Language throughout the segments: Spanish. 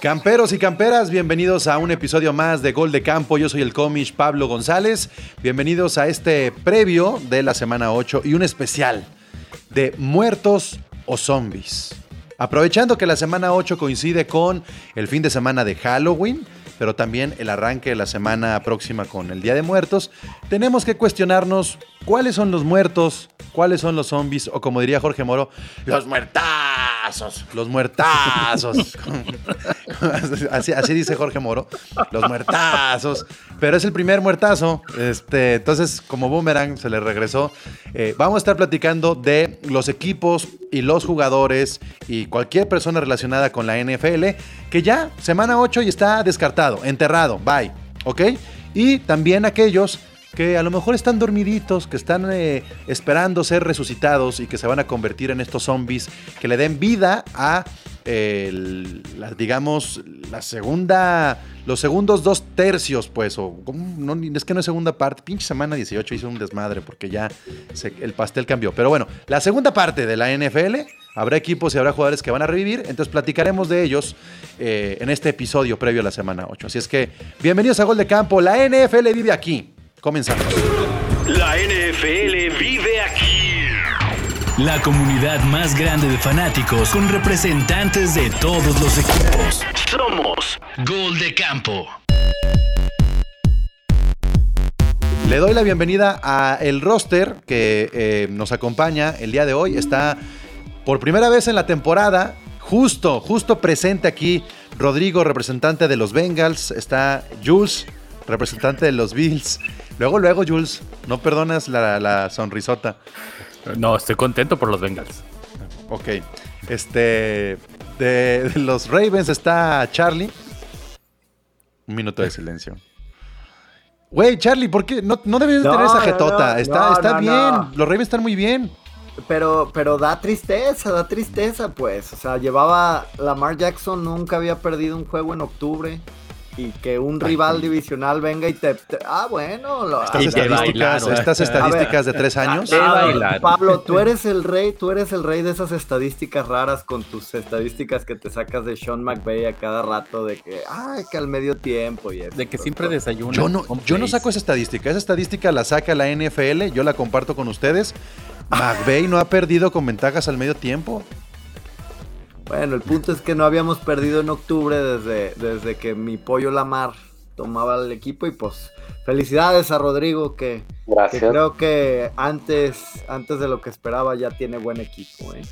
Camperos y camperas, bienvenidos a un episodio más de Gol de Campo. Yo soy el comish Pablo González. Bienvenidos a este previo de la semana 8 y un especial de muertos o zombies. Aprovechando que la semana 8 coincide con el fin de semana de Halloween, pero también el arranque de la semana próxima con el Día de Muertos, tenemos que cuestionarnos cuáles son los muertos, cuáles son los zombies, o como diría Jorge Moro, los muertazos, los muertazos. así, así dice Jorge Moro, los muertazos. Pero es el primer muertazo, este, entonces como boomerang se le regresó. Eh, vamos a estar platicando de los equipos y los jugadores y cualquier persona relacionada con la NFL que ya semana 8 y está descartado, enterrado, bye, ¿ok? Y también aquellos que a lo mejor están dormiditos, que están eh, esperando ser resucitados y que se van a convertir en estos zombies que le den vida a, eh, la, digamos, la segunda, los segundos dos tercios, pues, o no, es que no es segunda parte, pinche semana 18 hizo un desmadre porque ya el pastel cambió. Pero bueno, la segunda parte de la NFL, habrá equipos y habrá jugadores que van a revivir, entonces platicaremos de ellos eh, en este episodio previo a la semana 8. Así es que, bienvenidos a Gol de Campo, la NFL vive aquí. Comenzamos. La NFL vive aquí. La comunidad más grande de fanáticos con representantes de todos los equipos. Somos Gol de Campo. Le doy la bienvenida a el roster que eh, nos acompaña el día de hoy. Está por primera vez en la temporada, justo, justo presente aquí Rodrigo, representante de los Bengals. Está Jules, representante de los Bills. Luego, luego, Jules, no perdonas la, la sonrisota. No, estoy contento por los Bengals. Ok. Este. De, de los Ravens está Charlie. Un minuto de silencio. Güey, Charlie, ¿por qué? No, no debes de No, tener esa no, jetota. no, está no, está no, bien. no. Los Ravens están muy bien. Pero, pero da tristeza, da tristeza, pues. O sea, llevaba. Lamar Jackson nunca había perdido un juego en octubre. Y que un rival divisional venga y te. te- ah, bueno. Lo, Estas estadísticas, bailaron. estas estadísticas de tres años. Ah. Pablo, tú eres el rey, tú eres el rey de esas estadísticas raras con tus estadísticas que te sacas de Sean McVay a cada rato de que, ay, que al medio tiempo y eso. De que siempre desayuno. Yo no, yo no saco esa estadística. Esa estadística la saca la NFL. Yo la comparto con ustedes. McVay no ha perdido con ventajas al medio tiempo. Bueno, el punto es que no habíamos perdido en octubre desde, desde que mi pollo Lamar tomaba el equipo y pues felicidades a Rodrigo que, creo que antes, antes de lo que esperaba ya tiene buen equipo. ¿eh?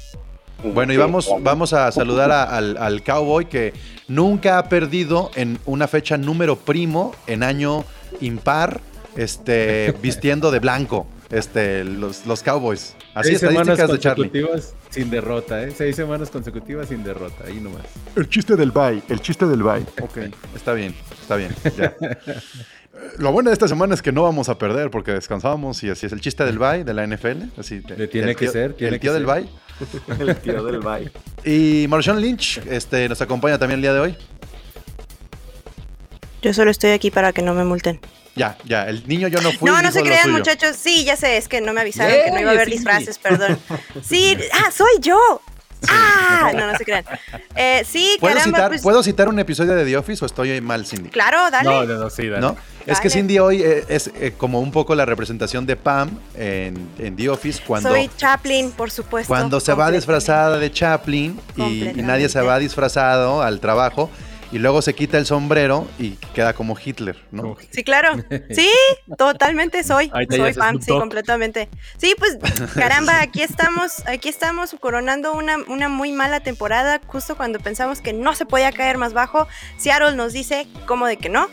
Bueno, y vamos, vamos a saludar a- al, al Cowboy que nunca ha perdido en una fecha número primo en año impar, este, vistiendo de blanco, este, los, los Cowboys. Así Seis semanas estadísticas de Charlie. consecutivas sin derrota, ¿eh? Seis semanas consecutivas sin derrota, ahí nomás. El chiste del bye, el chiste del bye. Ok, está bien, está bien. ya. Lo bueno de esta semana es que no vamos a perder porque descansamos y así es el chiste del bye de la NFL. Así, Le tiene el que tío- ser, tiene el que tío del ser. bye. El tío del bye. Y Marshawn Lynch este, nos acompaña también el día de hoy. Yo solo estoy aquí para que no me multen. Ya, ya, el niño yo no fui. no, no se crean, muchachos. Sí, ya sé, es que no me avisaron Yeah, que no iba a haber sí. disfraces, perdón. Sí, ah, soy yo. Ah, no, no se crean. Eh, sí, ¿Puedo, caramba, citar, pues, ¿Puedo citar un episodio de The Office o estoy mal, Cindy? claro, dale. No, no, no, sí, dale. ¿No? Es que Dale. Cindy hoy eh, es eh, como un poco la representación de Pam en, en The Office cuando, soy Chaplin, por supuesto. cuando se va disfrazada de Chaplin y, y nadie se va disfrazado al trabajo y luego se quita el sombrero y queda como Hitler, ¿no? Sí, claro. Sí, totalmente soy. Soy Snoop sí, completamente. Sí, pues caramba, aquí estamos, aquí estamos coronando una, una muy mala temporada, justo cuando pensamos que no se podía caer más bajo. Seattle nos dice, ¿cómo de que no?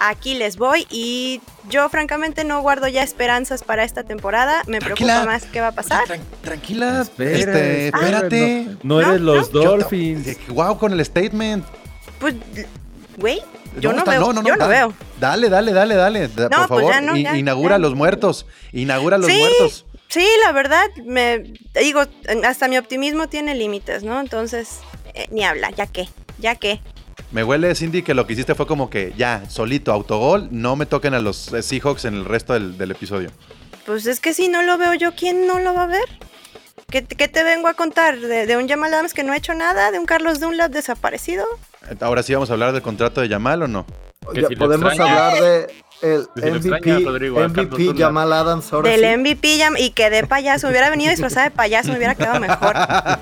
Aquí les voy y yo francamente no guardo ya esperanzas para esta temporada. Me Tranquila. preocupa más qué va a pasar. Tran- tranquila, Espera, este, espérate. No, no eres No, los Dolphins. Wow, con el statement. Pues, güey, yo no, veo. yo no da- veo. Dale, dale, dale, dale. Da- No, por pues favor, ya no, i- ya, inaugura ya. los muertos. Inaugura los Sí. muertos. Sí, la verdad, me digo, hasta mi optimismo tiene límites, ¿no? Entonces, eh, ni habla, ya que, ya que. Me huele, Cindy, que lo que hiciste fue como que ya, solito, autogol, no me toquen a los Seahawks en el resto del, del episodio. Pues es que si no lo veo yo, ¿quién no lo va a ver? ¿Qué, qué te vengo a contar? ¿De, de un Jamal Adams que no ha hecho nada? ¿De un Carlos Dunlap desaparecido? Ahora sí vamos a hablar del contrato de Yamal o no. Que si podemos extraña. hablar de el MVP, extraña, MVP. Jamal Adams ahora Del sí. MVP y que de payaso, hubiera venido disfrazada de payaso, me hubiera quedado mejor.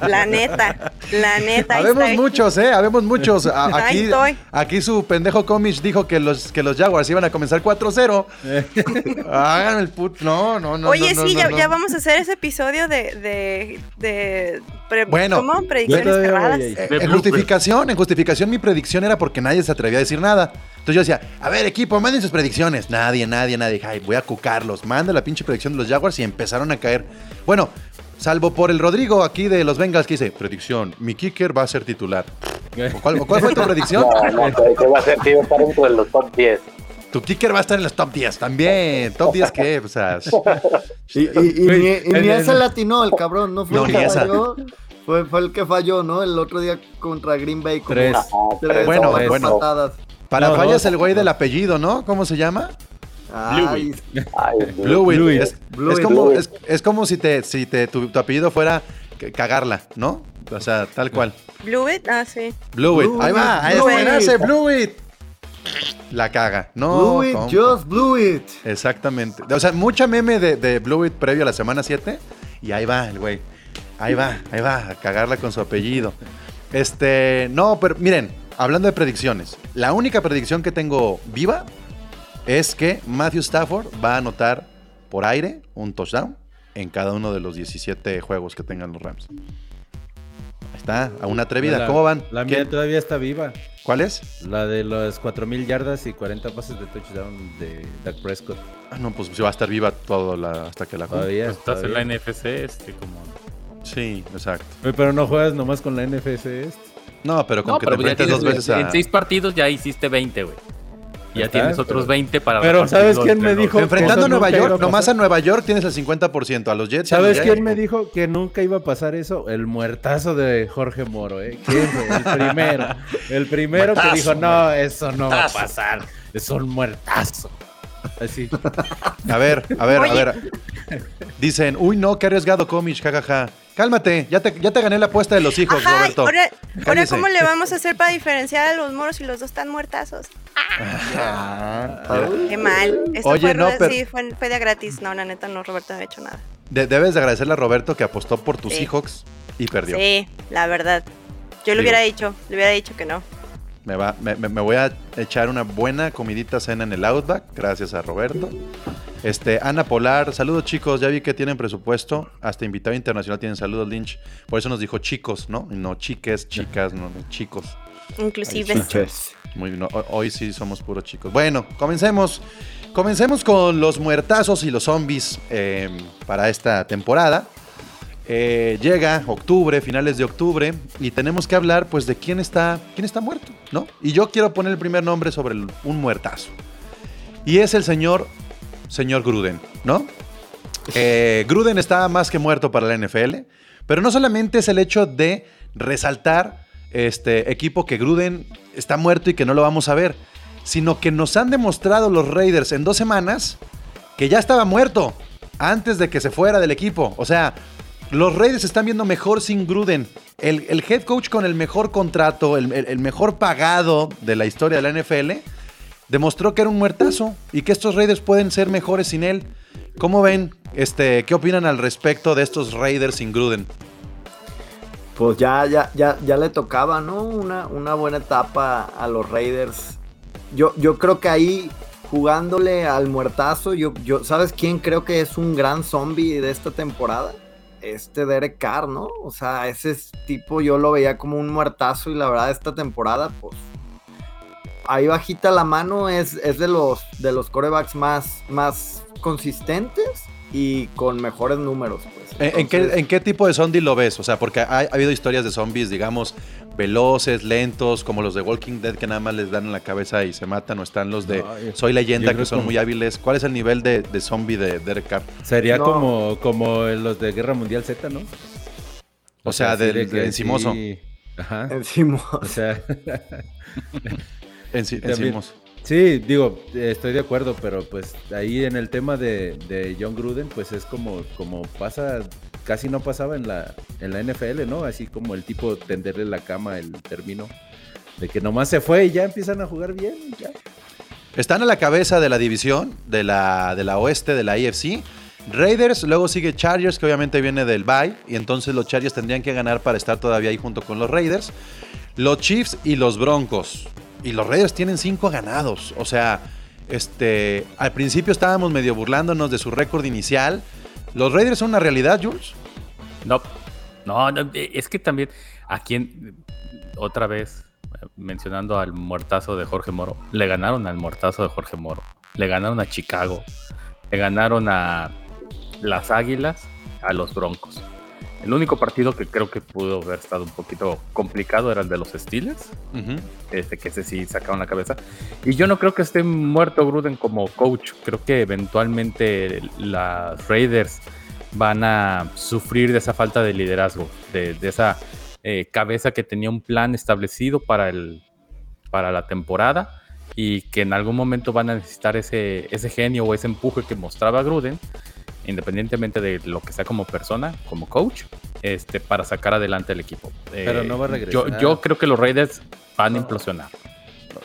La neta, la neta. Habemos muchos, ¿eh? Habemos muchos. A- Ahí Aquí, estoy. aquí su pendejo Comish dijo que los, que los Jaguars iban a comenzar 4-0. Hagan el put... No, no, no. Oye, no, no, sí, no, ya, no. ya vamos a hacer ese episodio de. de, de pre- Bueno, ¿Cómo? Predicciones cerradas. Eh, En justificación, en justificación mi predicción era porque nadie se atrevía a decir nada. Entonces yo decía, a ver equipo, manden sus predicciones. Nadie, nadie, nadie. Ay, voy a cucarlos. Manda la pinche predicción de los Jaguars y empezaron a caer. Bueno, salvo por el Rodrigo aquí de los Bengals que dice, predicción, mi kicker va a ser titular. ¿O ¿Cuál, o cuál fue tu predicción? No, no, que va a ser estar dentro de los top 10. Tu kicker va a estar en los top 10 también. ¿Top 10 qué? O sea, Y, y- y ni, y ni el- ese latinó el cabrón, no fue No, el ni que esa. falló. Fue, fue el que falló, ¿no? El otro día contra Green Bay. como Tres. Tres Bueno, tres bueno. patadas. Para No, fallas no. el güey del apellido, ¿no? ¿Cómo se llama? Blueit. Blueit. Es, Blueit. es como, Blueit. es, es como si, te, si te, tu, tu apellido fuera cagarla, ¿no? O sea, tal cual. Blue It, ah, sí. Blueit. Blueit, Ahí va, a Blueit. esperarse, Blueit. La caga. No. blew it, compa. just blew it. Exactamente. O sea, mucha meme de, de Blueit previo a la semana 7. Y ahí va el güey. Ahí va, ahí va, a cagarla con su apellido. Este, no, pero miren, hablando de predicciones, la única predicción que tengo viva es que Matthew Stafford va a anotar por aire un touchdown en cada uno de los 17 juegos que tengan los Rams. Ahí está, a una atrevida. La- ¿Cómo van? La ¿Quién- mía todavía está viva. ¿Cuál es? La de los 4000 yardas y 40 pases de touchdown de Dak Prescott. Ah, no, pues va a estar viva todo la- hasta que la junte. Todavía. Pues estás en la. NFC, este, como. Sí, exacto. Pero no juegas nomás con la NFC este. No, pero con No, que pero te ya enfrentes tienes, dos veces a... en seis partidos ya hiciste 20, güey. Ya Está, tienes otros pero- 20 para. Pero ¿sabes quién me dijo? Enfrentando a Nueva York, a nomás a Nueva York tienes el 50%, a los Jets. ¿Sabes quién me dijo que nunca iba a pasar eso? El muertazo de Jorge Moro, ¿eh? ¿Quién fue? El primero. El primero que dijo, no, eso no va a muertazo". pasar. Es un muertazo. Así. A ver, a ver, a ver. Dicen, uy, no, qué arriesgado, Comish, jajaja. Cálmate, ya te, ya te gané la apuesta de los hijos, Ajá, Roberto. ahora. ¿cómo le vamos a hacer para diferenciar a los moros si los dos están muertazos? Ah. Qué mal. Esto Oye, fue, no, pero- sí, fue, fue de gratis. No, la neta, no, Roberto no ha hecho nada. De- debes de agradecerle a Roberto que apostó por tus Sí. Seahawks y perdió. Sí, la verdad. Yo Digo. le hubiera dicho, le hubiera dicho que no. Me, va, me, voy a echar una buena comidita cena en el Outback, gracias a Roberto. Este, Ana Polar, saludos chicos, ya vi que tienen presupuesto, hasta invitado internacional tienen saludos Lynch, por eso nos dijo chicos, ¿no? Y No chiques, chicas, no, no, chicos. Inclusive. Muy bien, ho- hoy sí somos puros chicos. Bueno, comencemos. Comencemos con los muertazos y los zombies eh, para esta temporada. Eh, llega octubre, finales de octubre, y tenemos que hablar pues de quién está, quién está muerto, ¿no? Y yo quiero poner el primer nombre sobre el- un muertazo. Y es el señor, señor Gruden, ¿no? Eh, Gruden está más que muerto para la NFL, pero no solamente es el hecho de resaltar este equipo que Gruden está muerto y que no lo vamos a ver, sino que nos han demostrado los Raiders en dos semanas que ya estaba muerto antes de que se fuera del equipo. O sea, los Raiders están viendo mejor sin Gruden. El, el head coach con el mejor contrato, el, el- mejor pagado de la historia de la NFL, demostró que era un muertazo y que estos Raiders pueden ser mejores sin él. ¿Cómo ven? Este, ¿Qué opinan al respecto de estos Raiders sin Gruden? Pues ya, ya, ya, ya le tocaba, ¿no? Una, una buena etapa a los Raiders. Yo, yo creo que ahí, jugándole al muertazo, yo, yo, ¿sabes quién creo que es un gran zombie de esta temporada? Este Derek Carr, ¿no? O sea, ese es tipo yo lo veía como un muertazo y la verdad esta temporada, pues ahí bajita la mano es, es de los de los corebacks más, más consistentes y con mejores números. Pues. ¿En, en qué, Entonces- en qué tipo de zombie lo ves? O sea, porque ha, ha habido historias de zombies, digamos, veloces, lentos, como los de Walking Dead que nada más les dan en la cabeza y se matan, o están los de No, yo- Soy Leyenda que son muy hábiles. ¿Cuál es el nivel de, de zombie de Derek Carr? Sería No. como, como los de Guerra Mundial Z, ¿no? O sea, de que de encimoso. sí, Ajá. Encima. O sea, En, sí- También. encimos. Sí, digo, estoy de acuerdo, pero pues ahí en el tema de, John Gruden, pues es como, como pasa, casi no pasaba en la, en la NFL, ¿no? Así como el tipo tenderle la cama, el término. De que nomás se fue y ya empiezan a jugar bien. Están a la cabeza de la división, de la, de la oeste, de la IFC. Raiders, luego sigue Chargers, que obviamente viene del bye, y entonces los Chargers tendrían que ganar para estar todavía ahí junto con los Raiders. Los Chiefs y los Broncos. Y los Raiders tienen cinco ganados. O sea, este, al principio estábamos medio burlándonos de su récord inicial. ¿Los Raiders son una realidad, Jules? No, no, no, es que también aquí en- otra vez mencionando al muertazo de Jorge Moro, le ganaron al muertazo de Jorge Moro, le ganaron a Chicago, le ganaron a las Águilas, a los Broncos. El único partido que creo que pudo haber estado un poquito complicado era el de los Steelers, Ujú. este, que ese sí sacaron la cabeza. Y yo no creo que esté muerto Gruden como coach. Creo que eventualmente las Raiders van a sufrir de esa falta de liderazgo, de, de esa eh, cabeza que tenía un plan establecido para, el, para la temporada y que en algún momento van a necesitar ese, ese genio o ese empuje que mostraba Gruden, independientemente de lo que sea como persona, como coach, este, para sacar adelante el equipo. Pero no va a Yo, regresar. yo creo que los Raiders van a implosionar.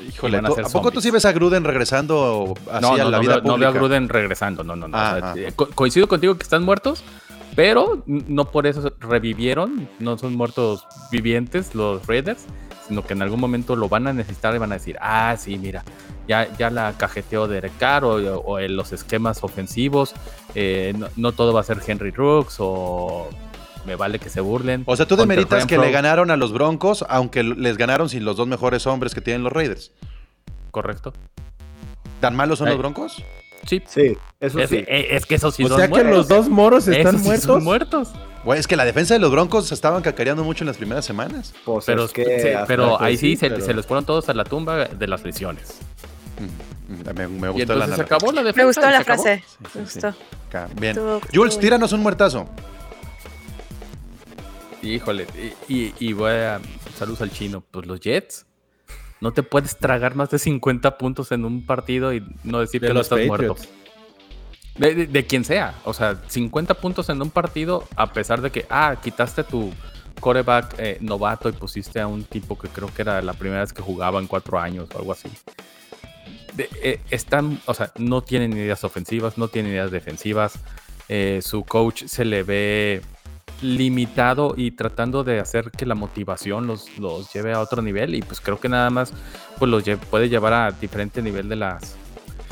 Híjole, van a ¿tú- ser ¿a poco tú sí ves a Gruden regresando así no, a no, la no, vida veo- no veo a pública? Gruden regresando, no, no, no. Ah, O sea, ah. eh, co- coincido contigo que están muertos, pero no por eso revivieron, no son muertos vivientes los Raiders, sino que en algún momento lo van a necesitar y van a decir, ah, sí, mira, ya, ya la cajeteó de Carr o, o en los esquemas ofensivos, eh, no, no todo va a ser Henry Rooks o me vale que se burlen. O sea, tú demeritas que le ganaron a los Broncos, aunque les ganaron sin los dos mejores hombres que tienen los Raiders. Correcto. ¿Tan malos son Ay. los Broncos? Sí, Sí, eso es, sí. eh, es que esos sí o son sea que los dos moros están Esos sí muertos. son muertos. Güey, es que la defensa de los Broncos se estaban cacareando mucho en las primeras semanas. Pues Pero, es que pero ahí sí, se, pero- se les fueron todos a la tumba de las lesiones. Mm, Me, gustó la se narrativa. acabó la defensa. Me gustó la se acabó. frase. Sí, Me gustó. Bien. Jules, tíranos un muertazo. Híjole, y, y- y voy a. Saludos al chino. Pues los Jets. No te puedes tragar más de 50 puntos en un partido y no decir De que no estás Patriots. muerto. De, de- de quien sea. O sea, 50 puntos en un partido, a pesar de que, ah, quitaste tu coreback eh, novato y pusiste a un tipo que creo que era la primera vez que jugaba en cuatro años o algo así. De- eh, están, o sea, no tienen ideas ofensivas, no tienen ideas defensivas. Eh, su coach se le ve limitado y tratando de hacer que la motivación los, los lleve a otro nivel y pues creo que nada más pues los lle- puede llevar a diferente nivel de las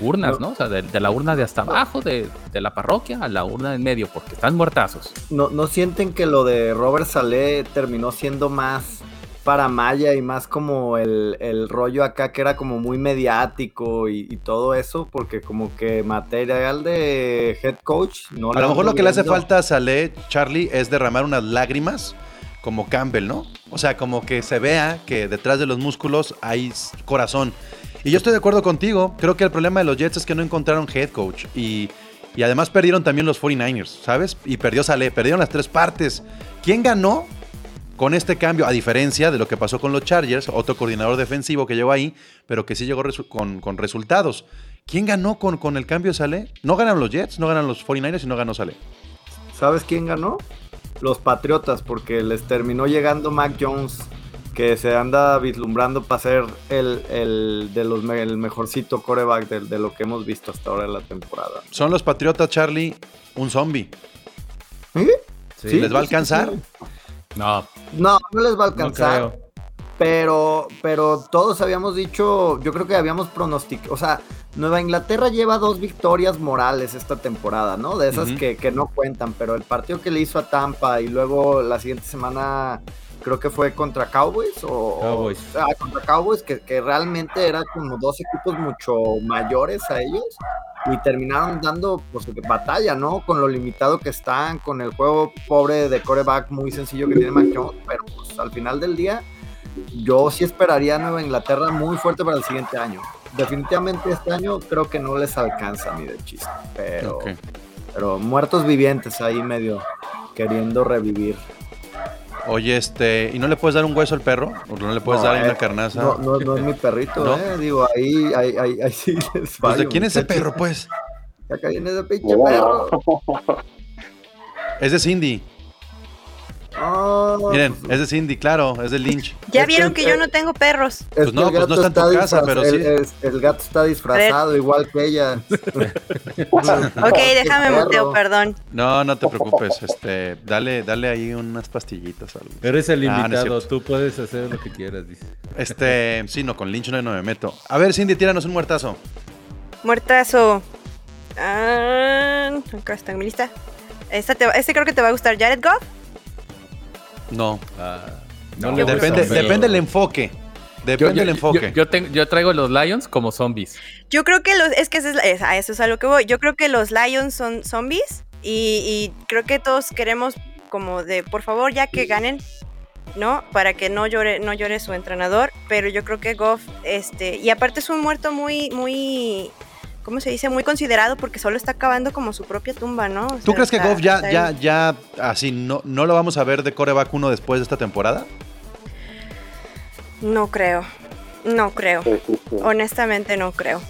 urnas, ¿no? O sea, de, de la urna de hasta abajo, de, de la parroquia a la urna en medio, porque están muertazos. ¿No, ¿No sienten que lo de Robert Saleh terminó siendo más para Maya y más como el, el rollo acá que era como muy mediático y, y todo eso? Porque como que material de head coach no A lo mejor lo que le hace falta a Saleh, Charlie, es derramar unas lágrimas como Campbell, ¿no? O sea, como que se vea que detrás de los músculos hay corazón. Y yo estoy de acuerdo contigo. Creo que el problema de los Jets es que no encontraron head coach. Y, y además perdieron también los 49ers, ¿sabes? Y perdió Saleh. Perdieron las tres partes. ¿Quién ganó con este cambio? A diferencia de lo que pasó con los Chargers, otro coordinador defensivo que llegó ahí, pero que sí llegó resu- con, con resultados. ¿Quién ganó con, con el cambio de Saleh? No ganaron los Jets, no ganaron los 49ers y no ganó Saleh. ¿Sabes quién ganó? Los Patriotas, porque les terminó llegando Mac Jones, que se anda vislumbrando para ser el, el, de los, el mejorcito coreback de, de lo que hemos visto hasta ahora en la temporada. Son los Patriotas, Charlie, un zombie. ¿Eh? Sí. ¿Les va a alcanzar? No, No, no les va a no alcanzar. creo. Pero, pero todos habíamos dicho, yo creo que habíamos pronosticado, o sea, Nueva Inglaterra lleva dos victorias morales esta temporada, ¿no? De esas que, que no cuentan, pero el partido que le hizo a Tampa y luego la siguiente semana creo que fue contra Cowboys o Cowboys. o- ah, contra Cowboys, que, que realmente eran como dos equipos mucho mayores a ellos y terminaron dando pues batalla, ¿no? Con lo limitado que están, con el juego pobre de coreback muy sencillo que tiene Mac Jones, pero pues al final del día yo sí esperaría a Nueva Inglaterra muy fuerte para el siguiente año. Definitivamente este año creo que no les alcanza ni de chiste, pero, Ok. pero muertos vivientes ahí medio queriendo revivir. Oye, este, ¿y no le puedes dar un hueso al perro? ¿O no le puedes No, dar eh, una carnaza? No, no, no es mi perrito, ¿No? eh. Digo, ahí, ahí, ahí, ahí sí les Pues, fallo, ¿De quién es ese perro, pues? Que viene ese pinche perro. Es de Cindy. Oh, Miren, pues, es de Cindy, claro, es de Lynch. Ya vieron que yo no tengo perros. es Pues no, el pues no gato está en tu casa, pero el, sí. es- el gato está disfrazado igual que ella. Ok, déjame muteo, perdón. No, no te preocupes, este, dale, dale ahí unas pastillitas algo. Eres el Ah, no es invitado, tú puedes hacer lo que quieras, dice. Este, sí, no, con Lynch no, no me meto. A ver, Cindy, tíranos un muertazo. Muertazo. Ah, acá está en mi lista. Esta te este creo que te va a gustar. Jared Goff. No. Ah, No, le gusta, Depende, pero- depende del enfoque. Depende del enfoque. Yo, tengo- yo traigo los Lions como zombies. Yo creo que los. Es que ese es, es- a eso es a lo que voy. Yo creo que los Lions son zombies. Y, y creo que todos queremos, como de, por favor, ya que ganen. ¿No? Para que no llore, no llore su entrenador. Pero yo creo que Goff, este. Y aparte es un muerto muy, muy. ¿Cómo se dice? Muy considerado porque solo está acabando como su propia tumba, ¿no? O ¿Tú crees que está- Goff ya, está ya, ya, así, no, no lo vamos a ver de coreback uno después de esta temporada? No creo. No creo. Honestamente no creo.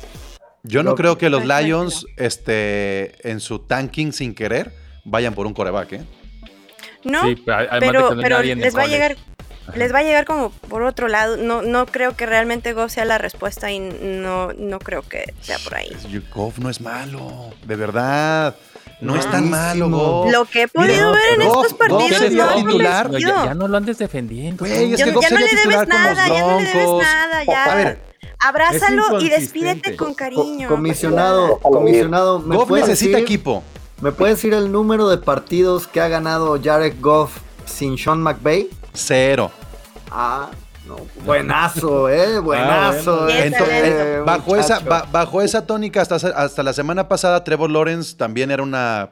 Yo no No. creo que los. Lions, este, en su tanking sin querer, vayan por un coreback, ¿eh? No, Sí, pero pero, pero les va a college. Les va a llegar como por otro lado. No, no creo que realmente Goff sea la respuesta y no, no creo que sea por ahí. Goff no es malo, de verdad. No es tan malo. Goff. Lo que he podido Mira, ver en Goff- estos Goff partidos sería no, titular. No, ya, no lo andes defendiendo. Es Ya- que Goff ya no le debes nada, ya no le debes nada, ya. A ver, Abrázalo y despídete con Co- cariño. comisionado, comisionado, ¿me Goff necesita decir- equipo. ¿Me puede decir el número de partidos que ha ganado Jared Goff sin Sean McVay? Cero. Ah, no. Buenazo, eh, buenazo. bueno. eh, Entonces, eh, bajo, esa, ba- bajo esa tónica, hasta, hasta la semana pasada, Trevor Lawrence también era una.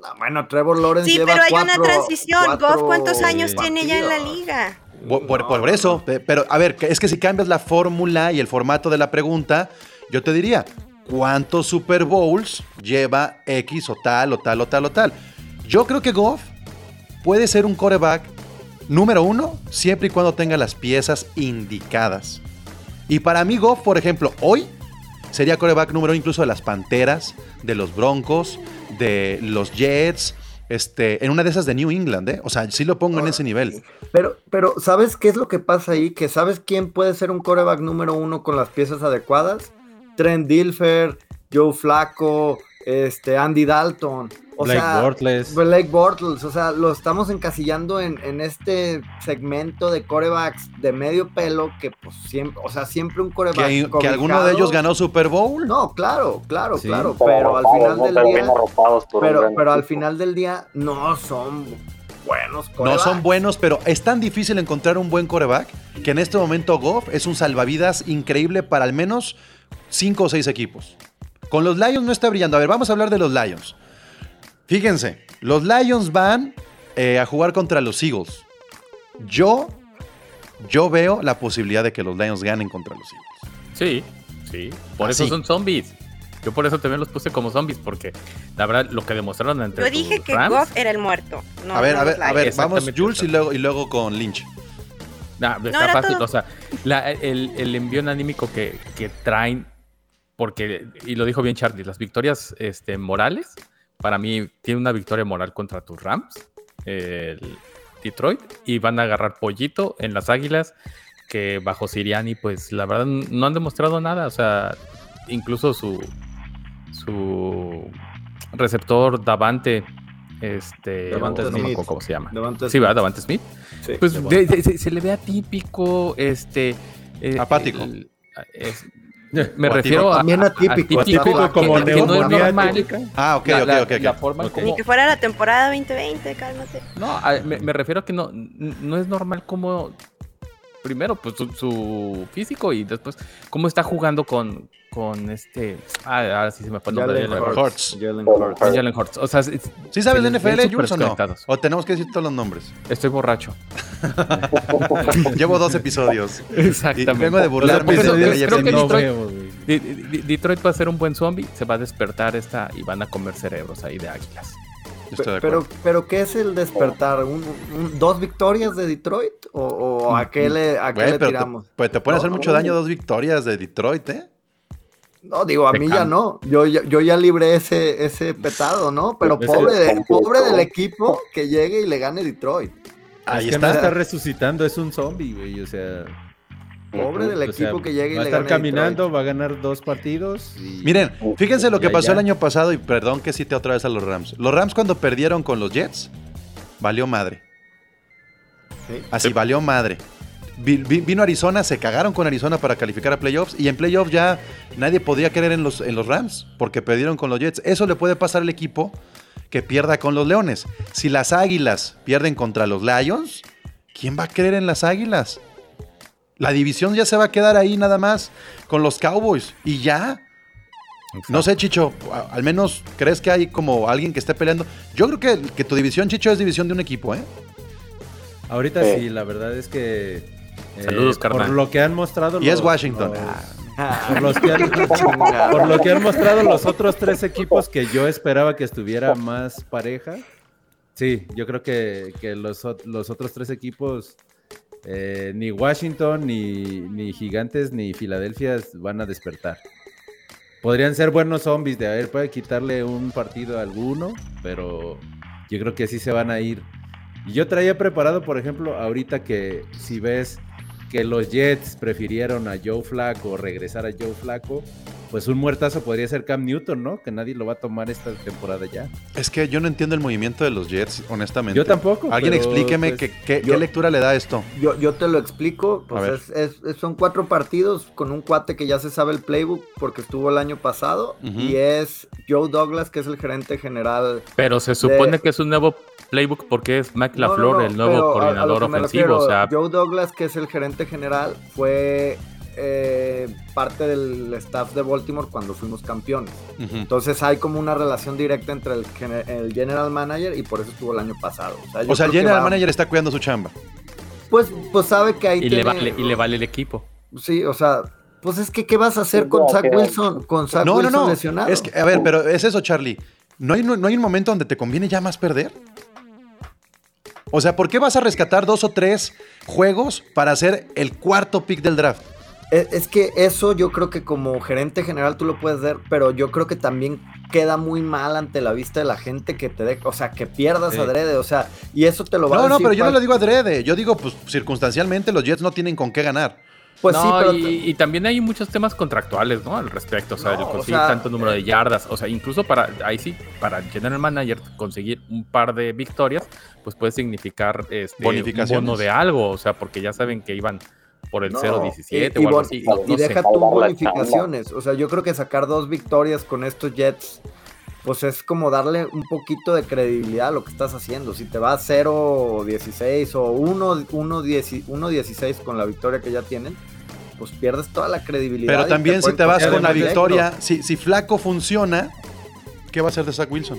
No, bueno, Trevor Lawrence Sí, lleva pero hay una transición. cuatro Goff, ¿cuántos años partidos. tiene ya en la liga? Por, por- por eso. pe- Pero, a ver, que- es que si cambias la fórmula y el formato de la pregunta, yo te diría, ¿cuántos Super Bowls lleva X o tal o tal o tal o tal? Yo creo que Goff puede ser un coreback número uno siempre y cuando tenga las piezas indicadas. Y para mí Goff, por ejemplo, hoy sería coreback número uno incluso de las Panteras, de los Broncos, de los Jets, este, en una de esas de New England, ¿eh? O sea, sí lo pongo en ese nivel. Pero, pero, ¿sabes qué es lo que pasa ahí? Que ¿sabes quién puede ser un coreback número uno con las piezas adecuadas? Trent Dilfer, Joe Flacco, este, Andy Dalton. O Blake sea, Bortles. Blake Bortles. O sea, lo estamos encasillando en, en este segmento de corebacks de medio pelo que, pues, siempre, o sea, siempre un coreback. Que, que alguno de ellos ganó Super Bowl. No, claro, claro, Sí. claro. Pero al final ¿no? del día. Pero, pero al final del día no son buenos No corebacks. son buenos, pero es tan difícil encontrar un buen coreback que en este momento Goff es un salvavidas increíble para al menos 5 o 6 equipos. Con los Lions no está brillando. A ver, vamos a hablar de los Lions. Fíjense, los Lions van eh, a jugar contra los Eagles. Yo, yo veo la posibilidad de que los Lions ganen contra los Eagles. Sí, sí. Por Así. eso son zombies. Yo por eso también los puse como zombies, porque la verdad lo que demostraron entre Yo dije que Rams, Goff era el muerto. No, a ver, no a ver, a ver, vamos Jules y luego, y luego con Lynch. Nah, está era fácil, todo. o sea, la- el, el envío anímico que, que traen, porque, y lo dijo bien Charlie, las victorias este, morales, para mí tiene una victoria moral contra tus Rams, el Detroit, y van a agarrar pollito en las Águilas, que bajo Siriani, pues la verdad no han demostrado nada, o sea, incluso su, su receptor Davante, este, Davante no me Smith. acuerdo cómo se llama. Sí, ¿verdad? Davante Smith. Sí. Pues Qué de- de- se, se le ve atípico, este... eh, Apático. el- es- me O refiero a... También a- atípico que- como que, no es normal. Ah, ok, la, ok, ok. ok. la forma Ok. como- Ni que fuera la temporada 2020, cálmate. No, a- me, me refiero a que no, no es normal como... Primero, pues su, su físico y después cómo está jugando con, con este... Ah, ahora sí se me fue el nombre. Jalen Jalen Hurts. Jalen Hurts. Jalen Hurts. O sea, es- ¿Sí sabes de NFL, Jules, o no? ¿O tenemos que decir todos los nombres? Estoy borracho. Llevo dos episodios. Y Exactamente. vengo de burlarme Pero de creo- de creo que Jefferson. no Detroit- de- Detroit va a ser un buen zombie, se va a despertar esta y van a comer cerebros ahí de águilas. Yo estoy de Pero, pero ¿qué es el despertar? ¿Un, un- dos victorias de Detroit? ¿O, o a qué le, a qué Güey, le te, tiramos? pues te pueden hacer mucho no. daño dos victorias de Detroit, ¿eh? No, digo, a Te mí ya no. Yo, ya- yo ya libré ese, ese petado, ¿no? Pero pobre, de- pobre del equipo que llegue y le gane Detroit. Ahí es que está. no está resucitando, es un zombie, güey. O sea, Pobre del o sea, equipo que llegue y va a estar gane caminando, va a ganar dos partidos. Y... Miren, fíjense lo que Ya, pasó ya. el año pasado y perdón que cite otra vez a los Rams. Los Rams cuando perdieron con los Jets, valió madre. Sí. Así, valió madre. Vi- vi- vino Arizona, se cagaron con Arizona para calificar a playoffs y en playoffs ya nadie podía creer en los, en los Rams porque perdieron con los Jets. Eso le puede pasar al equipo que pierda con los Leones. Si las Águilas pierden contra los Lions, ¿quién va a creer en las Águilas? La división ya se va a quedar ahí nada más con los Cowboys y ya. No sé, Chicho, al menos crees que hay como alguien que esté peleando. Yo creo que, que tu división, Chicho, es división de un equipo, ¿eh? Ahorita Sí. sí, la verdad es que. eh, Saludos, Por carnal. lo que han mostrado. Y es Washington. los- Ah, por, los que han, por lo que han mostrado los otros tres equipos que yo esperaba que estuviera más pareja. Sí, yo creo que, que los, los otros tres equipos, eh, ni Washington, ni, ni Gigantes, ni Filadelfia van a despertar. Podrían ser buenos zombies de a ver, puede quitarle un partido a alguno, pero yo creo que sí se van a ir. Y yo traía preparado, por ejemplo, ahorita que si ves que los Jets prefirieron a Joe Flaco regresar a Joe Flaco, pues un muertazo podría ser Cam Newton, ¿no? Que nadie lo va a tomar esta temporada ya. Es que yo no entiendo el movimiento de los Jets, honestamente. Yo tampoco, Alguien pero, explíqueme pues, que- que- yo- qué lectura le da esto. Yo, yo te lo explico, pues es, son cuatro partidos con un cuate que ya se sabe el playbook porque estuvo el año pasado y es Joe Douglas que es el gerente general. Pero se supone que es un nuevo playbook porque es no, LaFleur, no, el nuevo pero a- a lo coordinador ofensivo. refiero, o sea, Joe Douglas que es el gerente general fue eh, parte del staff de Baltimore cuando fuimos campeones. Entonces hay como una relación directa entre el, gene- el general manager y por eso estuvo el año pasado. O sea, el general va- manager está cuidando su chamba. Pues, pues sabe que ahí y, le vale, y le vale el equipo. Sí, o sea, pues es que ¿qué vas a hacer con Zach Wilson? Con Zach No, no, Wilson no. lesionado. Es que, a ver, pero es eso, Charlie. ¿No hay, no hay un momento donde te conviene ya más perder? O sea, ¿por qué vas a rescatar dos o tres juegos para hacer el cuarto pick del draft? Es, es que eso yo creo que como gerente general tú lo puedes ver, pero yo creo que también queda muy mal ante la vista de la gente que te dé, o sea, que pierdas Sí. adrede, o sea, y eso te lo va a No, no, pero yo no lo digo adrede. Yo digo, pues circunstancialmente los Jets no tienen con qué ganar. Pues no, sí, pero y, y también hay muchos temas contractuales, ¿no? Al respecto, o sea, No, el o conseguir sea, tanto número de eh, yardas, o sea, incluso para, ahí sí, para el general manager conseguir un par de victorias, pues puede significar este, un bono de algo, o sea, porque ya saben que iban por el No, 0-17 y- y o algo así. y- no- y no sé. deja tu bonificaciones. O sea, yo creo que sacar dos victorias con estos Jets, pues es como darle un poquito de credibilidad a lo que estás haciendo. Si te vas 0-16 o 1-16 con la victoria que ya tienen, pues pierdes toda la credibilidad. Pero también si te vas con la victoria, si, si Flaco funciona, ¿qué va a hacer de Zach Wilson?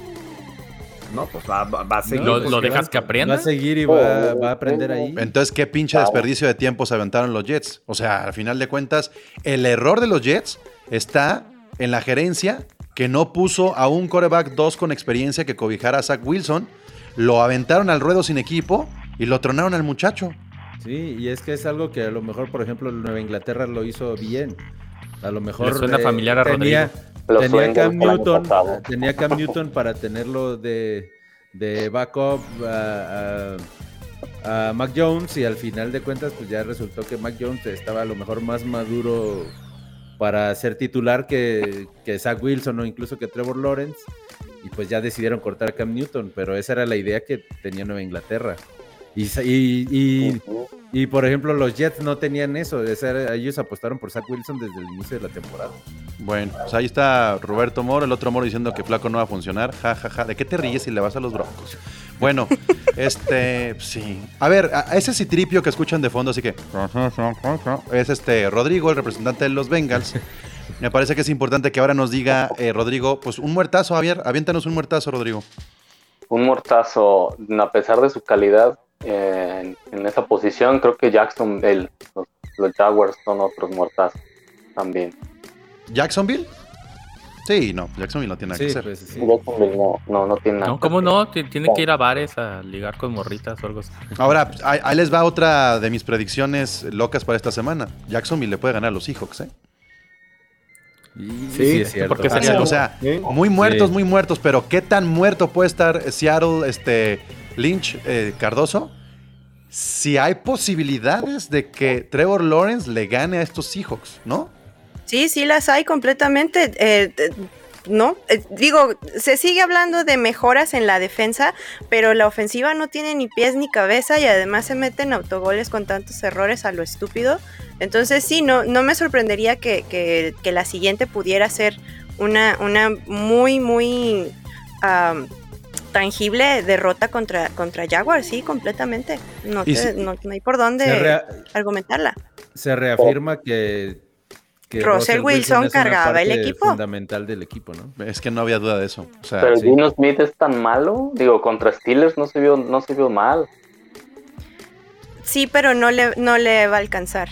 No, pues va, va- va a seguir. lo, pues, lo dejas que Va aprenda. a seguir y va, va a aprender ahí. Entonces, ¿qué pinche desperdicio de tiempo se aventaron los Jets? O sea, al final de cuentas, el error de los Jets está en la gerencia que no puso a un coreback 2 con experiencia que cobijara a Zach Wilson. Lo aventaron al ruedo sin equipo y lo tronaron al muchacho. Sí, y es que es algo que a lo mejor, por ejemplo, Nueva Inglaterra lo hizo bien. A lo mejor Le suena familiar a tenía, tenía Cam Newton, pasado. tenía Cam Newton para tenerlo de, de backup a, a- a Mac Jones y al final de cuentas pues ya resultó que Mac Jones estaba a lo mejor más maduro para ser titular que, que Zach Wilson o incluso que Trevor Lawrence y pues ya decidieron cortar a Cam Newton, pero esa era la idea que tenía Nueva Inglaterra. Y, y, y- y, por ejemplo, los Jets no tenían eso. era- ellos apostaron por Zach Wilson desde el inicio de la temporada. Bueno, pues ahí está Roberto Moro, el otro Moro diciendo que Flaco no va a funcionar. Ja, ja, ja. ¿De qué te ríes si le vas a los broncos? Bueno, este, sí. A ver, a ese citripio que escuchan de fondo, así que es este Rodrigo, el representante de los Bengals. Me parece que es importante que ahora nos diga eh, Rodrigo, pues un muertazo, Javier. Aviéntanos un muertazo, Rodrigo. Un mortazo, a pesar de su calidad eh, en, en esa posición, creo que Jackson, el, los, los Jaguars son otros mortazos también. ¿Jacksonville? Sí, no, Jacksonville no tiene nada Sí, que hacer. pues, sí. Jacksonville no, no, no tiene nada. No, ¿cómo no? Ti- Tiene que ir a bares a ligar con morritas o algo así. Ahora, ahí les va otra de mis predicciones locas para esta semana. Jacksonville le puede ganar a los Seahawks, ¿eh? Sí, sí, es cierto. porque se- o sea, muy muertos, Sí. muy muertos, pero ¿qué tan muerto puede estar Seattle, este, Lynch, eh, Cardoso? Si hay posibilidades de que Trevor Lawrence le gane a estos Seahawks, ¿no? Sí, sí las hay completamente. eh, eh, no, Eh, digo, se sigue hablando de mejoras en la defensa, pero la ofensiva no tiene ni pies ni cabeza y además se meten autogoles con tantos errores a lo estúpido. Entonces sí, no, no me sorprendería que, que- que la siguiente pudiera ser una, una muy, muy tangible derrota contra, contra Jaguar, sí, completamente. No, Y te- si- no, no hay por dónde argumentarla. se reafirma que, que Russell Wilson cargaba el parte equipo. fundamental del equipo, ¿no? Es que no había duda de eso. O sea, Pero sí. Gino Smith es tan malo. Digo, contra Steelers no se vio, no se vio mal. Sí, pero no le, no le va a alcanzar.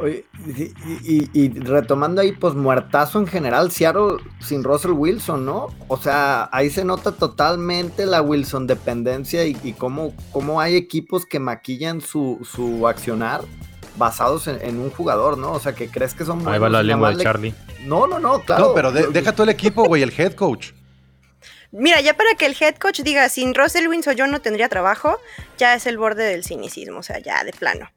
Oye, y, y- y retomando ahí, pues muertazo en general, Seattle sin Russell Wilson, ¿no? O sea, ahí se nota totalmente la Wilson dependencia y, y cómo, cómo hay equipos que maquillan su, su accionar basados en, en un jugador, ¿no? O sea, que crees que son Ahí va buenos la lengua de Charlie. No, no, no, claro. no, pero de- deja todo el equipo, güey, el head coach. Mira, ya para que el head coach diga, sin Russell Wilson yo no tendría trabajo, ya es el borde del cinismo, o sea, ya de plano.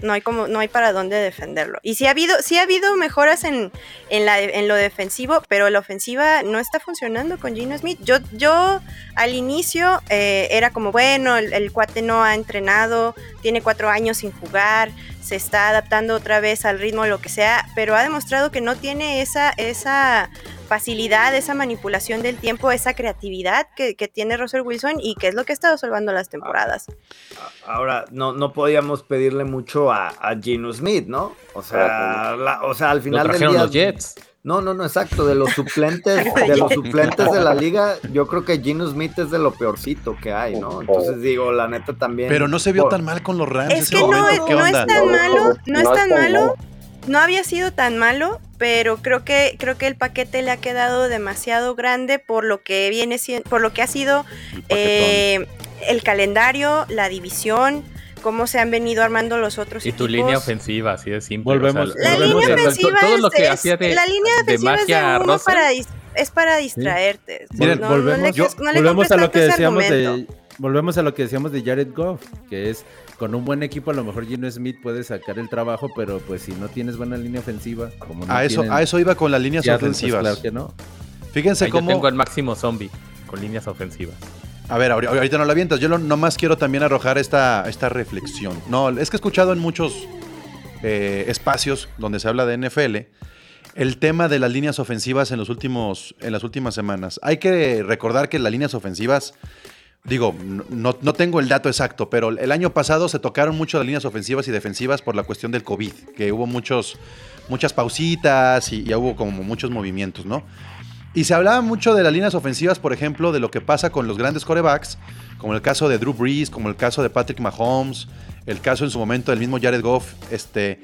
No hay como, no hay para dónde defenderlo. Y sí ha habido, sí ha habido mejoras en, en, la, en lo defensivo, pero la ofensiva no está funcionando con Gino Smith. Yo, yo al inicio eh, era como, bueno, el, el cuate no ha entrenado, tiene cuatro años sin jugar, se está adaptando otra vez al ritmo, lo que sea, pero ha demostrado que no tiene esa, esa facilidad, esa manipulación del tiempo, esa creatividad que, que tiene Russell Wilson y que es lo que ha estado salvando las temporadas. Ahora, no, no podíamos pedirle mucho a, a Gino Smith, ¿no? O sea, la- o sea al Lo final del día. los Jets. No, no, no, exacto. De los suplentes, de los suplentes de la liga, yo creo que Gino Smith es de lo peorcito que hay, ¿no? Entonces digo, la neta también. Pero no se vio por- tan mal con los Rams Es ese que no, momento. es- ¿Qué no onda? es tan malo, no es no es tan tan malo. No había sido tan malo, pero creo que creo que el paquete le ha quedado demasiado grande por lo que viene siendo, por lo que ha sido El eh, el calendario, la división, cómo se han venido armando los otros Y tu línea ofensiva, así de simple. Volvemos- o sea, La volvemos línea ofensiva todo es, lo que es- hacía de, la línea de ofensiva es de Russell, para es para distraerte. Miren, no, volvemos- no le, yo- no le volvemos a lo tanto que ese decíamos argumento. de volvemos a lo que decíamos de Jared Goff, que es con un buen equipo a lo mejor Gino Smith puede sacar el trabajo, pero pues si no tienes buena línea ofensiva, como no A eso, tienen a eso iba con las líneas pues, ofensivas. claro que no. Fíjense Ahí yo cómo. tengo el máximo zombie con líneas ofensivas. A ver, ahori- ahorita no la avientas. Yo lo- nomás quiero también arrojar esta, esta reflexión. No, es que he escuchado en muchos eh, espacios donde se habla de NFL el tema de las líneas ofensivas en, los últimos, en las últimas semanas. Hay que recordar que las líneas ofensivas, digo, no, no tengo el dato exacto, pero el año pasado se tocaron mucho las líneas ofensivas y defensivas por la cuestión del COVID, que hubo muchos, muchas pausitas y, y hubo como muchos movimientos, ¿no? Y se hablaba mucho de las líneas ofensivas, por ejemplo, de lo que pasa con los grandes corebacks, como el caso de Drew Brees, como el caso de Patrick Mahomes, el caso en su momento del mismo Jared Goff, este,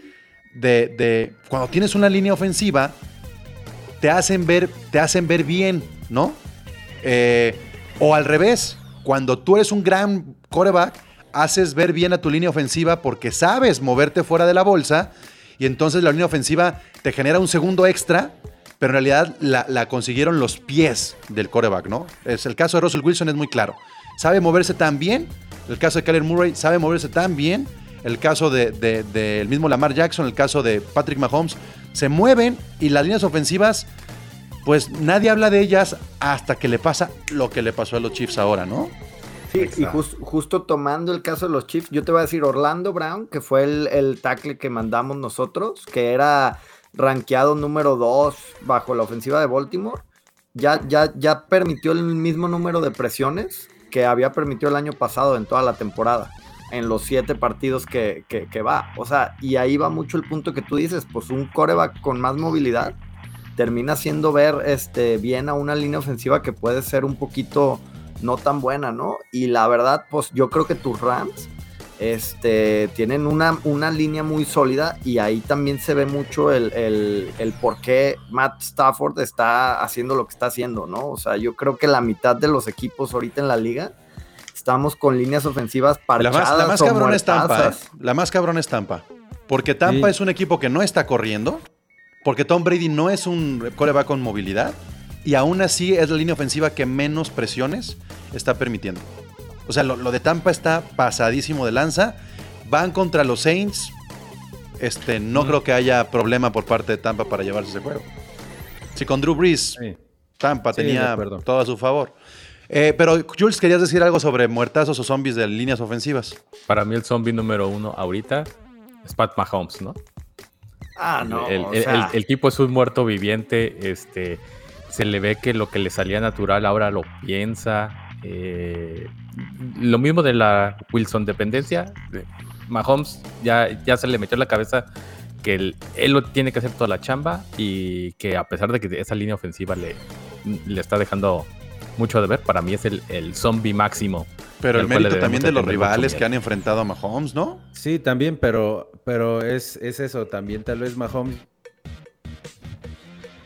de, de cuando tienes una línea ofensiva, te hacen ver, te hacen ver bien, ¿no? Eh, o al revés, cuando tú eres un gran coreback, haces ver bien a tu línea ofensiva porque sabes moverte fuera de la bolsa y entonces la línea ofensiva te genera un segundo extra, pero en realidad la, consiguieron los pies del coreback, ¿no? Es el caso de Russell Wilson es muy claro. Sabe moverse tan bien, el caso de Kyler Murray sabe moverse tan bien, el caso del de, del mismo Lamar Jackson, el caso de Patrick Mahomes, se mueven y las líneas ofensivas, pues nadie habla de ellas hasta que le pasa lo que le pasó a los Chiefs ahora, ¿no? Sí, y jus- justo tomando el caso de los Chiefs, yo te voy a decir Orlando Brown, que fue el, el tackle que mandamos nosotros, que era rankeado número 2 bajo la ofensiva de Baltimore, ya, ya, ya permitió el mismo número de presiones que había permitido el año pasado en toda la temporada, en los siete partidos que, que- que va. O sea, y ahí va mucho el punto que tú dices, pues un coreback con más movilidad termina haciendo ver este, bien a una línea ofensiva que puede ser un poquito no tan buena, ¿no? Y la verdad, pues yo creo que tus Rams este, tienen una, una línea muy sólida y ahí también se ve mucho el, el, el por qué Matt Stafford está haciendo lo que está haciendo, ¿no? O sea, yo creo que la mitad de los equipos ahorita en la liga estamos con líneas ofensivas La parchadas más, la más o cabrón es Tampa, ¿eh? La más cabrón es Tampa. Porque Tampa Sí. es un equipo que no está corriendo. Porque Tom Brady no es un coreback con movilidad y aún así es la línea ofensiva que menos presiones está permitiendo. O sea, lo, lo de Tampa está pasadísimo de lanza. Van contra los Saints. Este, no creo que haya problema por parte de Tampa para llevarse ese juego. Si con Drew Brees, Sí. Tampa Sí, tenía todo a su favor. Eh, pero, Jules, querías decir algo sobre muertazos o zombies de líneas ofensivas. Para mí el zombie número uno ahorita es Pat Mahomes, ¿no? Ah, no. el, el- sea, el- el tipo es un muerto viviente, este, se le ve que lo que le salía natural ahora lo piensa. eh, lo mismo de la Wilson dependencia. de- Mahomes ya, ya se le metió en la cabeza que él, él lo tiene que hacer toda la chamba y que a pesar de que esa línea ofensiva le, le está dejando mucho de ver, para mí es el, el zombie máximo. Pero el mérito también de los rivales que han enfrentado a Mahomes, ¿no? Sí, también, pero, pero es, es eso, también tal vez Mahomes.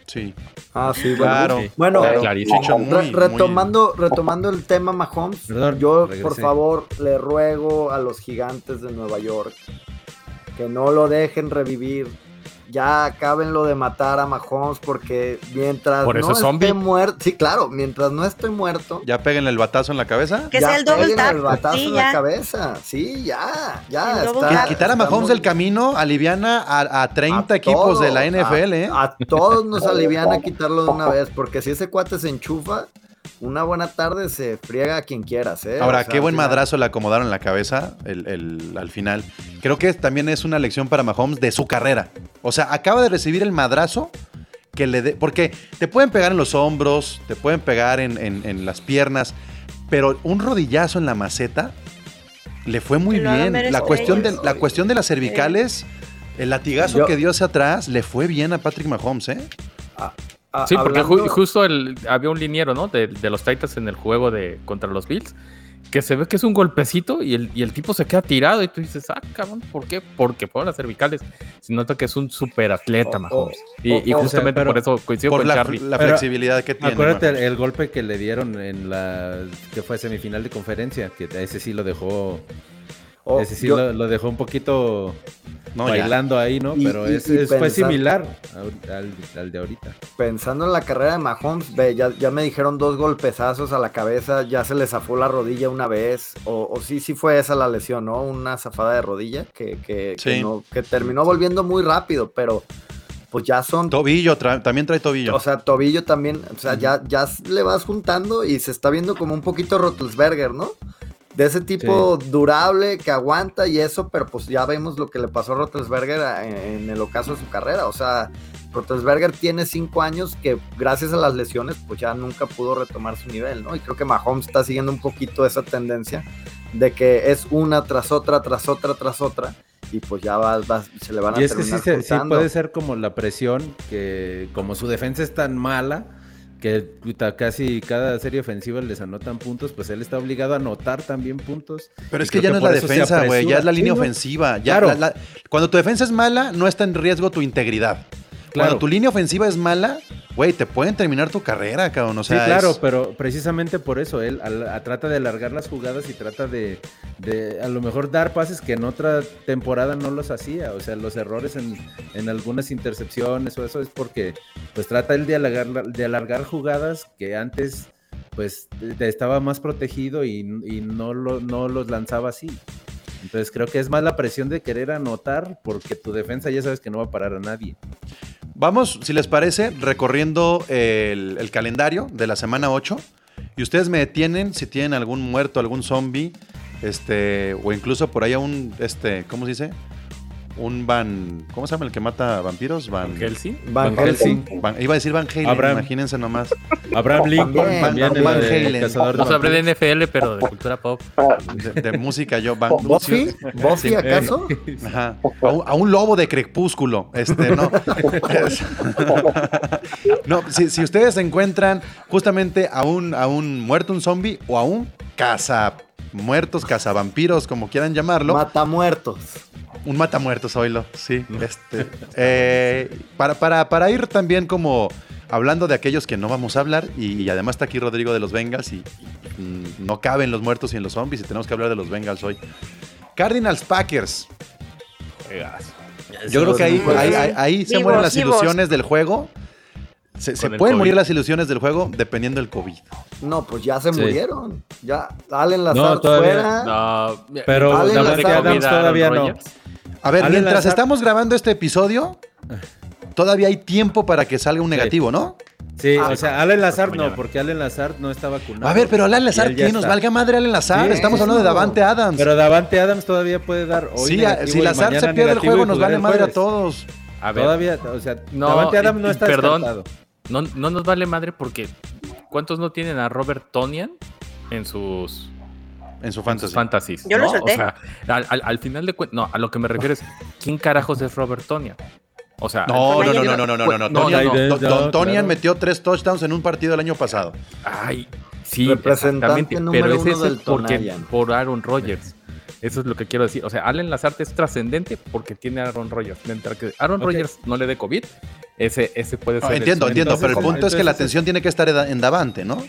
Sí. Ah, sí, bueno. Claro. Bueno, Claro. muy- retomando, retomando el tema Mahomes, Perdón, yo regresé. por favor le ruego a los gigantes de Nueva York que no lo dejen revivir. Ya acaben lo de matar a Mahomes porque mientras ¿Por eso no esté muerto, sí, claro, mientras no esté muerto, Ya péguenle el batazo en la cabeza. Que ya sea el double peguen tap. el batazo Sí, en ya. la cabeza. Sí, ya, ya. Está- tap. Quitar a está Mahomes muy- del camino aliviana a, a 30 a equipos de la NFL, ¿eh? A, a todos nos aliviana quitarlo de una vez, porque si ese cuate se enchufa, una buena tarde se friega a quien quieras, ¿eh? Ahora, O sea, qué buen final- madrazo le acomodaron en la cabeza el- el- al final. Creo que también es una lección para Mahomes de su carrera. O sea, acaba de recibir el madrazo que le dé. Porque te pueden pegar en los hombros, te pueden pegar en, en- en las piernas, pero un rodillazo en la maceta le fue muy bien. La cuestión, de, la cuestión de las cervicales, el latigazo Yo- que dio hacia atrás, le fue bien a Patrick Mahomes, ¿eh? A- Sí, porque ju- justo el, había un liniero, ¿no? De, de los Titans en el juego de contra los Bills, que se ve que es un golpecito y el, y el tipo se queda tirado y tú dices, ah, cabrón, ¿por qué? Porque fueron las cervicales. Se nota que es un super atleta, O- Mahomes. o- y, o- y o sea, justamente por eso coincido Por con la, Charlie. la Pero flexibilidad que tiene. Acuérdate el, el golpe que le dieron en la que fue semifinal de conferencia, que a ese sí lo dejó, o- ese sí yo- lo, lo dejó un poquito No, ya. bailando ahí, ¿no? Y- Pero y- es, y es- fue similar al, al- al de ahorita. pensando en la carrera de Mahomes, ve, ya, ya me dijeron dos golpezazos a la cabeza, ya se le zafó la rodilla una vez, o, o sí, sí fue esa la lesión, ¿no? Una zafada de rodilla que, que, que Sí. no- que terminó volviendo muy rápido, pero pues ya son Tobillo, tra- también trae tobillo. O sea, tobillo también, o sea, ya, ya le vas juntando y se está viendo como un poquito Rotelsberger, ¿no? De ese tipo durable que aguanta y eso, pero pues ya vemos lo que le pasó a Rotelsberger en, en el ocaso de su carrera. O sea, Rotelsberger tiene cinco años que gracias a las lesiones pues ya nunca pudo retomar su nivel, ¿no? Y creo que Mahomes está siguiendo un poquito esa tendencia de que es una tras otra, tras otra, tras otra. Y pues ya va, va- se le van a Y es que sí, terminar se- sí juntando. puede ser como la presión, que como su defensa es tan mala, que casi cada serie ofensiva les anotan puntos, pues él está obligado a anotar también puntos. Pero es que ya no es la defensa, güey, ya es la línea ofensiva. Ya Claro. la- la- cuando tu defensa es mala, no está en riesgo tu integridad. Claro. Cuando tu línea ofensiva es mala, güey, te pueden terminar tu carrera, cabrón. O sea, sí, claro, es- pero precisamente por eso él a- trata de alargar las jugadas y trata de, de a lo mejor dar pases que en otra temporada no los hacía. O sea, los errores en, en algunas intercepciones o eso es porque pues trata él de alargar, de alargar jugadas que antes pues de- estaba más protegido y, y no, lo, no los lanzaba así. Entonces creo que es más la presión de querer anotar porque tu defensa ya sabes que no va a parar a nadie. Vamos, si les parece, recorriendo el, calendario de la semana 8. Y ustedes me detienen si tienen algún muerto, algún zombie, este, o incluso por ahí a un, este, ¿cómo se dice? Un Van, ¿cómo se llama el que mata vampiros? Van, Van Helsing. Van Van Helsing. Van- iba a decir Van Halen, Abraham. imagínense nomás. Abraham Lincoln Van de Halen. No sabré de. NFL, pero de cultura pop. De, de música yo, Van, ¿Buffy? ¿Buffy acaso? Ajá. A, un, a un lobo de crepúsculo. Este, no. No, si, si ustedes encuentran justamente a un, a un muerto, un zombie, o a un caza muertos, cazavampiros, como quieran llamarlo, Mata muertos. Un matamuertos, oílo, sí. Este, eh, para, para, para ir también como hablando de aquellos que no vamos a hablar, y, y además está aquí Rodrigo de los Bengals, y, y, mm, no caben los muertos y en los zombies, y tenemos que hablar de los Bengals hoy. Cardinals Packers. Yo creo que ahí, ahí, ahí- ahí se mueren las ilusiones del juego. Se, pueden COVID. morir las ilusiones del juego dependiendo del COVID. No, pues ya se Sí. murieron. Ya, Allen No, Lazard todavía- fuera. No, Pero Allen Adams todavía no. A ver, mientras estamos grabando este episodio, todavía hay tiempo para que salga un negativo, ¿no? Sí, Ah, o sea, Allen Lazard mañana. no, porque Allen Lazard no está vacunado. A ver, pero Alan Lazar, que nos valga madre Alan Lazar. Sí, Estamos hablando de. Davante Adams. Pero Davante Adams todavía puede dar hoy sí, negativo si Lazar se pierde el juego, nos vale madre a todos. A ver, Todavía, o sea, No, Davante Adams no está perdón. descartado. no, no nos vale madre porque ¿cuántos no tienen a Robert Tonian en sus, En su fantasy. fantasies? Yo lo ¿no? solté. O sea, al, al- al final de cuentas, no, a lo que me refiero es, ¿quién carajos es Robert Tonian? O sea, No, no, no, no, no, no, no, no, no. No, Tonian- no, no, Don- Don no, Tonian claro. metió tres touchdowns en un partido el año pasado. Ay, sí, Representante exactamente, pero ese es del porque por Aaron Rodgers. Eso es lo que quiero decir. O sea, Allen Lazarte es trascendente porque tiene a Aaron Rodgers. Mientras que Aaron. Rodgers no le dé COVID, ese, ese puede ser. el entiendo, entiendo, pero el Entonces, punto es que la entonces- atención tiene que estar en Davante, ¿no?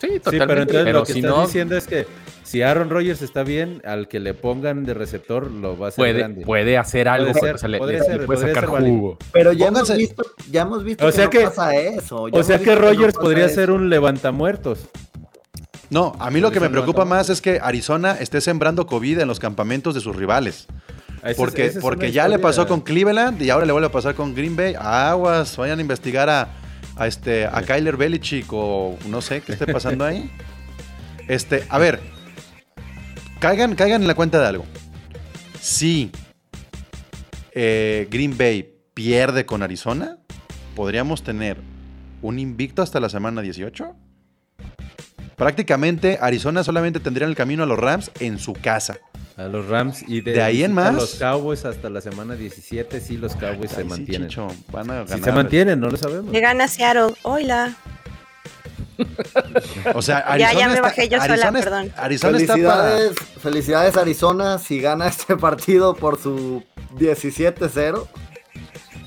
Sí, Sí, totalmente. pero entonces pero lo que si estás no, diciendo es que si Aaron Rodgers está bien, al que le pongan de receptor lo va a hacer puede, grande. puede hacer algo. ser, o sea, le, podría le- ser, le puede podría sacar ser jugo. Pero ya hemos visto, ya hemos visto O que sea no que- pasa eso. ya O sea que no Rodgers podría eso. ser un levantamuertos. No, a mí lo que me preocupa más es que Arizona esté sembrando COVID en los campamentos de sus rivales. Porque, es porque ya le pasó con Cleveland y ahora le vuelve a pasar con Green Bay. Aguas, vayan a investigar a, a este, a Kyler Belichick o no sé qué esté pasando ahí. Este, a ver, caigan, caigan en la cuenta de algo. Si eh, Green Bay pierde con Arizona, podríamos tener un invicto hasta la semana 18. Prácticamente Arizona solamente tendría el camino a los Rams en su casa. A los Rams y de, De ahí en a más. los Cowboys hasta la semana 17, sí, los Cowboys se Ay, mantienen. Chicho, van a Si ganar. se mantienen, no lo sabemos. Le gana Seattle. Hola. O sea, Ya, Arizona ya me está- bajé yo sola, es- perdón. Arizona está para. Felicidades, felicidades Arizona si gana este partido por su 17-0.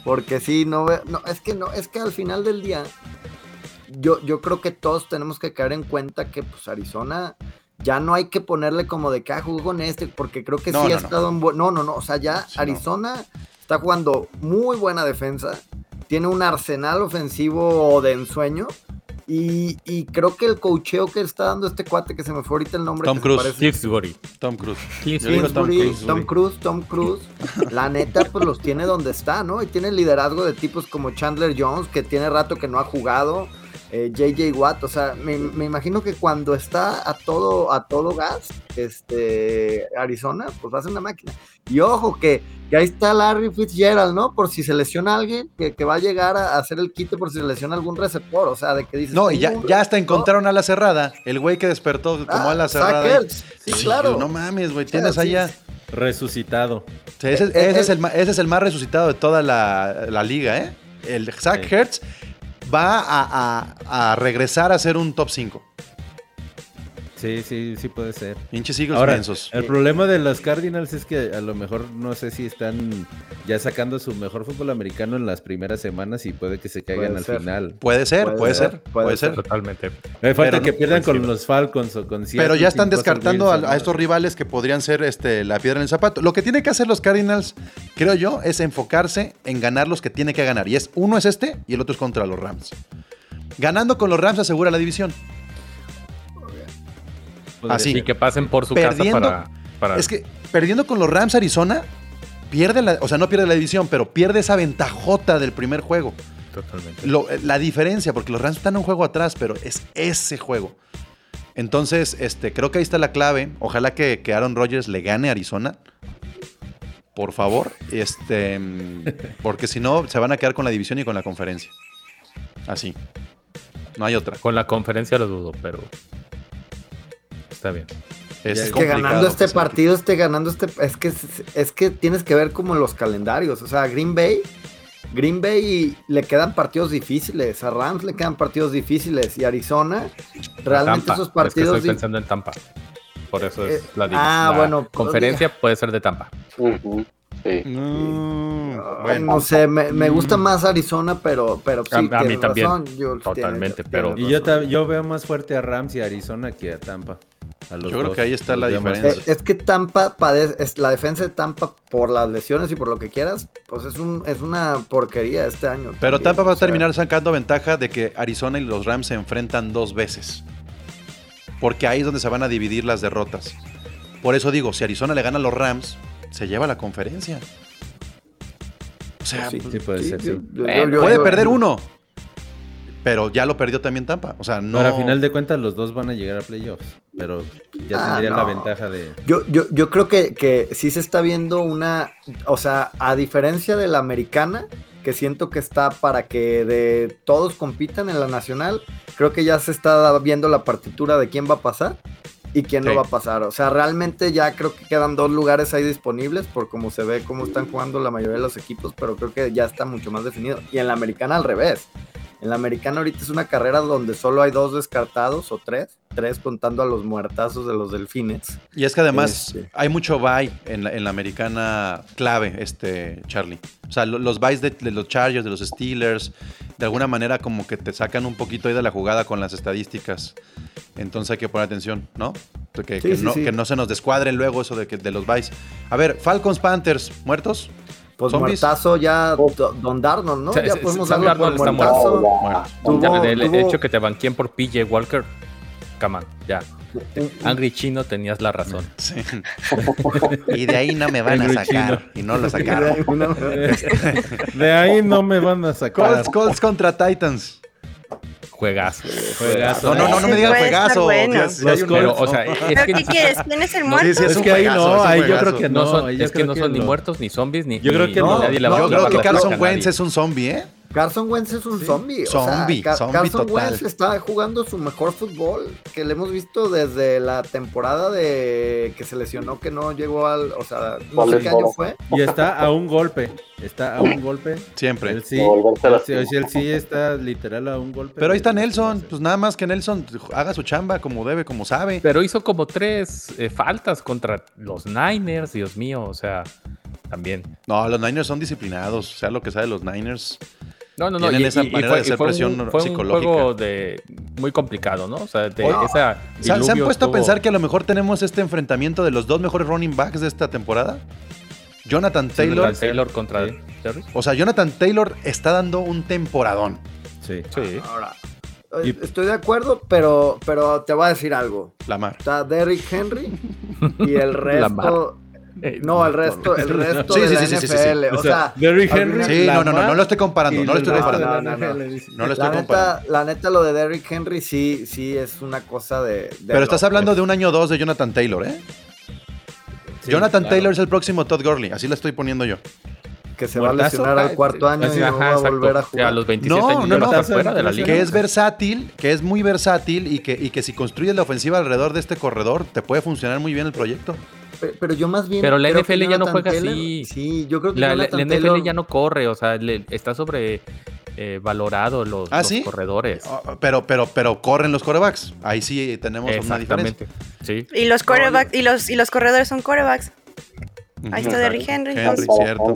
Porque sí, no, no, es que no, es que al final del día, yo, yo creo que todos tenemos que caer en cuenta que pues Arizona ya no hay que ponerle como de que ah, jugó con este, porque creo que No, sí no, ha no. estado en buen. No, no, no. O sea, ya Sí, no. Arizona está jugando muy buena defensa. Tiene un arsenal ofensivo de ensueño. Y, y creo que el cocheo que está dando este cuate, que se me fue ahorita el nombre. Tom Cruise. parece- Kingsbury. Tom Cruise. Kingsbury. Tom. Cruise, Tom Cruise, la neta, pues los tiene donde está, ¿no? Y tiene liderazgo de tipos como Chandler Jones, que tiene rato que no ha jugado, eh, JJ Watt, o sea, me, me imagino que cuando está a todo, a todo gas, este, Arizona, pues va a ser una máquina. Y ojo, que, que ahí está Larry Fitzgerald, ¿no? Por si se lesiona alguien, que, que va a llegar a hacer el quite por si se lesiona algún receptor, o sea, de que dices... No, y ya, "Uh, ya hasta encontraron a la cerrada. El güey que despertó como Ah, a la Zach cerrada. Sí, Sí, claro. No mames, güey. Tienes allá. sí. Resucitado. Sí, ese, Eh, ese eh, es el, ese es el más resucitado de toda la, la liga, ¿eh? El Zach Sí. Hertz va a, a- a regresar a ser un top 5. Sí, sí, sí puede ser. Pinches Eagles Ahora, mensos. el problema de los Cardinals es que a lo mejor no sé si están ya sacando su mejor fútbol americano en las primeras semanas y puede que se caigan Puede al ser. final. Puede ser, puede, puede ser, ser, puede, puede ser. Totalmente. Me falta Pero que no- pierdan con los Falcons o con Pero ya están descartando a, Wilson, a ¿no? estos rivales que podrían ser este, la piedra en el zapato. Lo que tiene que hacer los Cardinals, creo yo, es enfocarse en ganar los que tiene que ganar. Y es uno es este y el otro es contra los Rams. Ganando con los Rams asegura la división. Así. Y que pasen por su Perdiendo- casa para, para Es que perdiendo con los Rams Arizona, pierde la, o sea, no pierde la división, pero pierde esa ventajota del primer juego. totalmente. Lo- la diferencia, porque los Rams están un juego atrás, pero es ese juego. Entonces, este, creo que ahí está la clave. Ojalá que, que Aaron Rodgers le gane a Arizona. Por favor. Este, porque si no, se van a quedar con la división y con la conferencia. Así. No hay otra. Con la conferencia lo dudo, pero está bien. Es, Es que ganando este que partido, este ganando este, es que es que tienes que ver como los calendarios, o sea, Green Bay, Green Bay le quedan partidos difíciles, a Rams le quedan partidos difíciles y Arizona realmente Tampa. esos Es que partidos estoy pensando en Tampa. Por eso es Eh, la, ah, la bueno, conferencia puede ser de Tampa. Ujú. Sí. Bueno, no sé, me, me gusta más Arizona, pero, pero sí, A- a mí también, razón, Jules, totalmente, pero- tienes Y yo, yo veo más fuerte a Rams y a Arizona que a Tampa. A los Yo creo dos. que ahí está la diferencia. Es que Tampa padece, es la defensa de Tampa por las lesiones y por lo que quieras, pues es un es una porquería este año. pero también, Tampa va a o sea, terminar sacando ventaja de que Arizona y los Rams se enfrentan dos veces. Porque ahí es donde se van a dividir las derrotas. Por eso digo, si Arizona le gana a los Rams, se lleva la conferencia. O sea, Sí, Sí, puede ser, yo- sí. yo- yo- puede perder uno. Pero ya lo perdió también Tampa. O sea, no. Pero a final de cuentas los dos van a llegar a playoffs. Pero ya Ah, tendrían la ventaja de... Yo, yo, yo creo que, que sí se está viendo una, o sea, a diferencia de la americana, que siento que está para que de todos compitan en la nacional, creo que ya se está viendo la partitura de quién va a pasar y quién Sí. no va a pasar. O sea, realmente ya creo que quedan dos lugares ahí disponibles por cómo se ve cómo están jugando la mayoría de los equipos, pero creo que ya está mucho más definido. Y en la americana al revés. En la americana ahorita es una carrera donde solo hay dos descartados o tres, tres contando a los muertazos de los delfines. Y es que además Este. hay mucho bye en la, en la americana clave, este Charlie. O sea, lo- los byes de, de los Chargers, de los Steelers, de alguna manera como que te sacan un poquito ahí de la jugada con las estadísticas. Entonces hay que poner atención, ¿no? Que, Sí, que sí, no, sí. que no se nos descuadre luego eso de, que, de los byes. A ver, Falcons Panthers, ¿muertos? Pues ¿Zombies? muertazo ya Do- Don Darnold, ¿no? Ya podemos Sam darlo por Darnold está muertazo. Muertos. Tuvo- Ya, el tuvo- hecho que te banqueen por PJ Walker, come on, ya. Angry Chino tenías la razón. Sí. y de ahí no me van a sacar. chino. Y no lo sacaron. De ahí no me van a sacar. Colts, Colts contra Titans. Juegazo. Juegazo. No, no, no, no me estar juegazo. bueno. Un- Pero, o sea, es ¿Pero que, qué quieres? ¿Quién es el muerto? Sí, sí, Es, es que ahí juegazo, no, ahí yo creo que no no. son, es que no son ni no. muertos, ni zombies, ni. Yo creo que no. nadie le va a Yo creo que nadie. Wentz es un zombie, ¿eh? Carson Wentz es un zombie. o sea, Zombie, Ca- zombie Carson total. Wentz está jugando su mejor fútbol que le hemos visto desde la temporada de que se lesionó, que no llegó al. O sea, no sé qué año fue. Y está a un golpe. Está a un golpe. Siempre. Él sí. Él sí, él sí está literal a un golpe. Pero ahí está Nelson. Pues nada más que Nelson haga su chamba como debe, como sabe. Pero hizo como tres eh, faltas contra los Niners, Dios mío, o sea, también. No, los Niners son disciplinados. O sea, lo que sabe los Niners. No, no, no. Tienen esa manera de hacer fue presión un, fue un psicológica. juego de muy complicado, ¿no? O sea, de esa. ¿Se, han- se han diluvio puesto a pensar que a lo mejor tenemos este enfrentamiento de los dos mejores running backs de esta temporada? Jonathan Taylor. Taylor, Taylor contra Sí. Terry? O sea, Jonathan Taylor está dando un temporadón. Sí. Sí. Ahora, eh, Y- estoy de acuerdo, pero, pero te voy a decir algo. Lamar. Está Derrick Henry y el Lamar. resto. Eh, No, el resto, el resto Sí, de sí, la sí, sí, sí, sí. NFL. O sea, Derrick Henry. Sí, no, no, no, Lamar no lo estoy comparando. No lo estoy el comparando. la No, no, no. NFL, dice. No lo estoy la comparando. neta, la neta, lo de Derrick Henry sí, sí es una cosa de. de Pero estás hablando de un año o dos de Jonathan Taylor, ¿eh? Sí, Jonathan claro. Taylor es el próximo Todd Gurley. Así lo estoy poniendo yo. Que se va a lesionar al cuarto año y no Ajá, va a exacto. volver a O sea, jugar. a los 27 No, años no, ya va a no. estar fuera de la liga. Que es versátil, que es muy versátil y que, y que si construyes la ofensiva alrededor de este corredor, te puede funcionar muy bien el proyecto. Pe- Pero yo más bien. Pero la NFL ya no juega Taylor- así. Sí, yo creo que La, la- NFL ya no corre, o sea, le- está sobre eh, valorado los, ¿Ah, los sí? corredores. Oh, Pero, pero, pero corren los corebacks. Ahí sí tenemos una diferencia. Sí. Y los quarterbacks, y los, y los corredores son quarterbacks. Ahí está. Derrick Henry. Henry, cierto.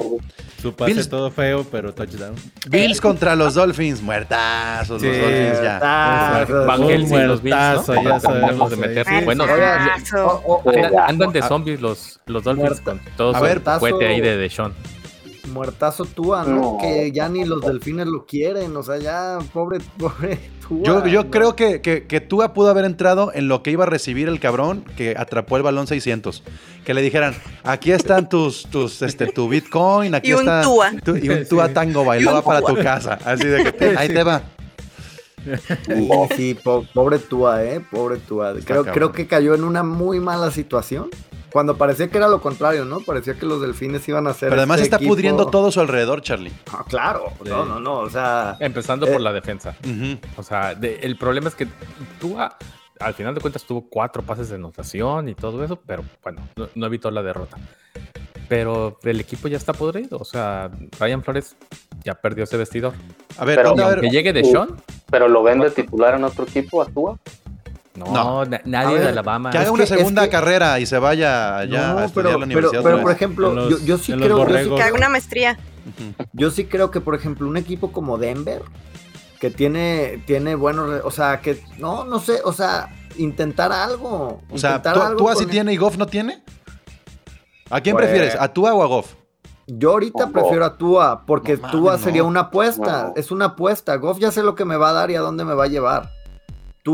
Su pase Bills- todo feo, pero touchdown. Bills contra los Dolphins. Muertazos Sí, los Dolphins ya. Ah, Van Helsing y los Bills, ¿no? muertazo, ya terminarlos de sabemos meter. Bueno, Muertazo. andan, Ya. andan de zombies los, los Dolphins con todo A su cohete ahí de Deshaun. Muertazo Tua, ¿no? No. Que ya ni los delfines lo quieren. O sea, ya, pobre, pobre Tua. Yo, yo ¿no? creo que, que, que Tua pudo haber entrado en lo que iba a recibir el cabrón que atrapó el balón 600. Que le dijeran, aquí están tus, tus este, tu Bitcoin, aquí Y un está... Tua. tu- y un Tua Tango Bailoa para tu casa. Así de que, te- ahí te va. Sí, sí, po- pobre Tua, ¿eh? Pobre Tua. Creo, creo que cayó en una muy mala situación. Cuando parecía que era lo contrario, ¿no? Parecía que los delfines iban a ser. Pero además este está equipo- pudriendo todo a su alrededor, Charlie. Ah, claro, no, no, no. O sea, Empezando Eh, por la defensa. O sea, de- el problema es que tú a- al final de cuentas tuvo cuatro pases de anotación y todo eso, pero bueno, no, no evitó la derrota. Pero el equipo ya está podrido. O sea, Ryan Flores ya perdió ese vestidor. A ver, Pero- ¿dónde- a ver, Que llegue Deshaun, Pero lo ven de titular en otro equipo, actúa. No, No. na- nadie ver, de Alabama. Que haga Es una que- es segunda que- carrera y se vaya allá No, a estudiar pero, la pero, universidad. pero, otra por ejemplo, los- yo, yo sí creo, yo sí. Que haga una maestría. Yo sí creo que, por ejemplo, un equipo como Denver, que tiene, tiene buenos, o sea, que, no, no sé, o sea, intentar algo. O sea, intentar ¿tú, algo tú así con- tiene y Goff no tiene? ¿A quién Pues- prefieres? ¿A Tua o a Goff? Yo ahorita prefiero a Tua, porque No Tua sería no. una apuesta, es una apuesta. Goff ya sé lo que me va a dar y a dónde me va a llevar.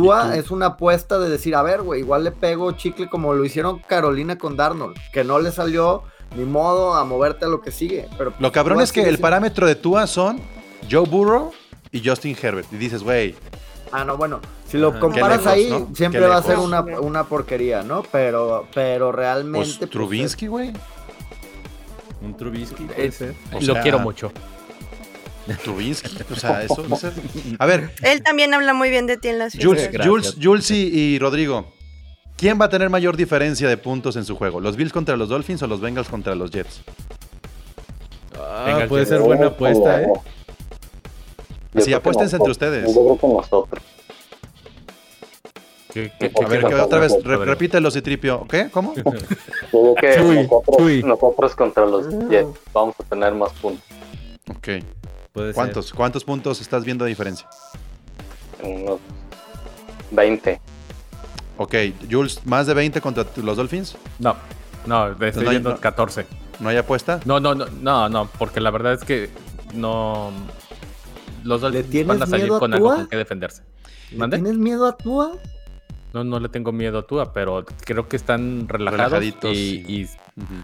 Tua tú? es una apuesta de decir, a ver, güey, igual le pego chicle como lo hicieron Carolina con Darnold, que no le salió ni modo a moverte a lo que sigue. Pero Lo cabrón Tua es que el siendo- parámetro de Tua son Joe Burrow y Justin Herbert. Y dices, güey, Ah, no, bueno, si lo Ajá. comparas lejos, ahí, ¿no? siempre va a ser una, una porquería, ¿no? Pero, pero realmente. pues pues, Trubinsky, güey. Un Trubisky. puede Es- ser. O lo sea- quiero mucho. Trubinsky. O sea, eso. A ver, Él también habla muy bien de ti en las Jules. Jules, Jules y, y Rodrigo. ¿Quién va a tener mayor diferencia de puntos en su juego? ¿Los Bills contra los Dolphins o los Bengals contra los Jets? Ah, puede ser buena apuesta, ¿eh? Yo Sí, apuéstense entre ustedes. Yo que nosotros. ¿Qué- qué- A A ver, que otra vez, re- repítelo, Citripio. ¿Qué? ¿Cómo? Creo que nosotros, nosotros contra los Jets vamos a tener más puntos. Ok. Puede ser. ¿Cuántos? ¿Cuántos puntos estás viendo de diferencia? Unos 20. Ok, Jules, ¿más de 20 contra los Dolphins? No, no, estoy No hay- viendo no- 14. ¿No hay apuesta? No, no, no, no, no, porque la verdad es que no. Los Dolphins van a salir miedo a con algo con que defenderse. ¿le ¿Mande? ¿Tienes miedo a Tua? No, no le tengo miedo a Tua, pero creo que están relajados Relajaditos, y,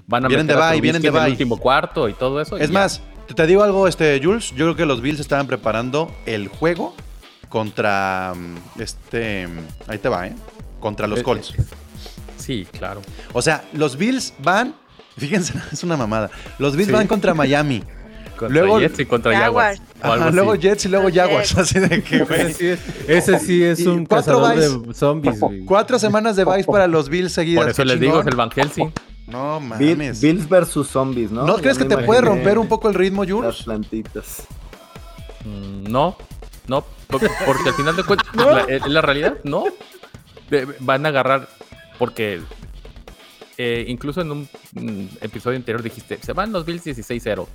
van a vienen de meter bye, vienen de en el último cuarto y todo eso. Es más, te digo algo, este, Jules. Yo creo que los Bills estaban preparando el juego contra mm, este. mm, Ahí te va, ¿eh? Contra los Eh, Colts. eh, Sí, claro. O sea, los Bills van. Fíjense, es una mamada. Los Bills Sí. van contra Miami. Contra Luego- Jets y contra Jaguars. Ajá, luego. Jets y luego Los Jaguars. Así de que, güey. Ese sí es, ese sí es un cuatro cazador buys. de zombies, güey. Cuatro semanas de Vice para los Bills seguidas. Por eso les digo, es el Van Helsing. No Bill- mames. Bills versus zombies, ¿no? ¿No, crees que te puede romper un poco el ritmo, Las Jules? plantitas. Mm, No, no, por- porque al final de cuentas, la, eh, la realidad, no. De- Van a agarrar, porque eh, incluso en un mm, episodio anterior dijiste, se van los Bills 16-0.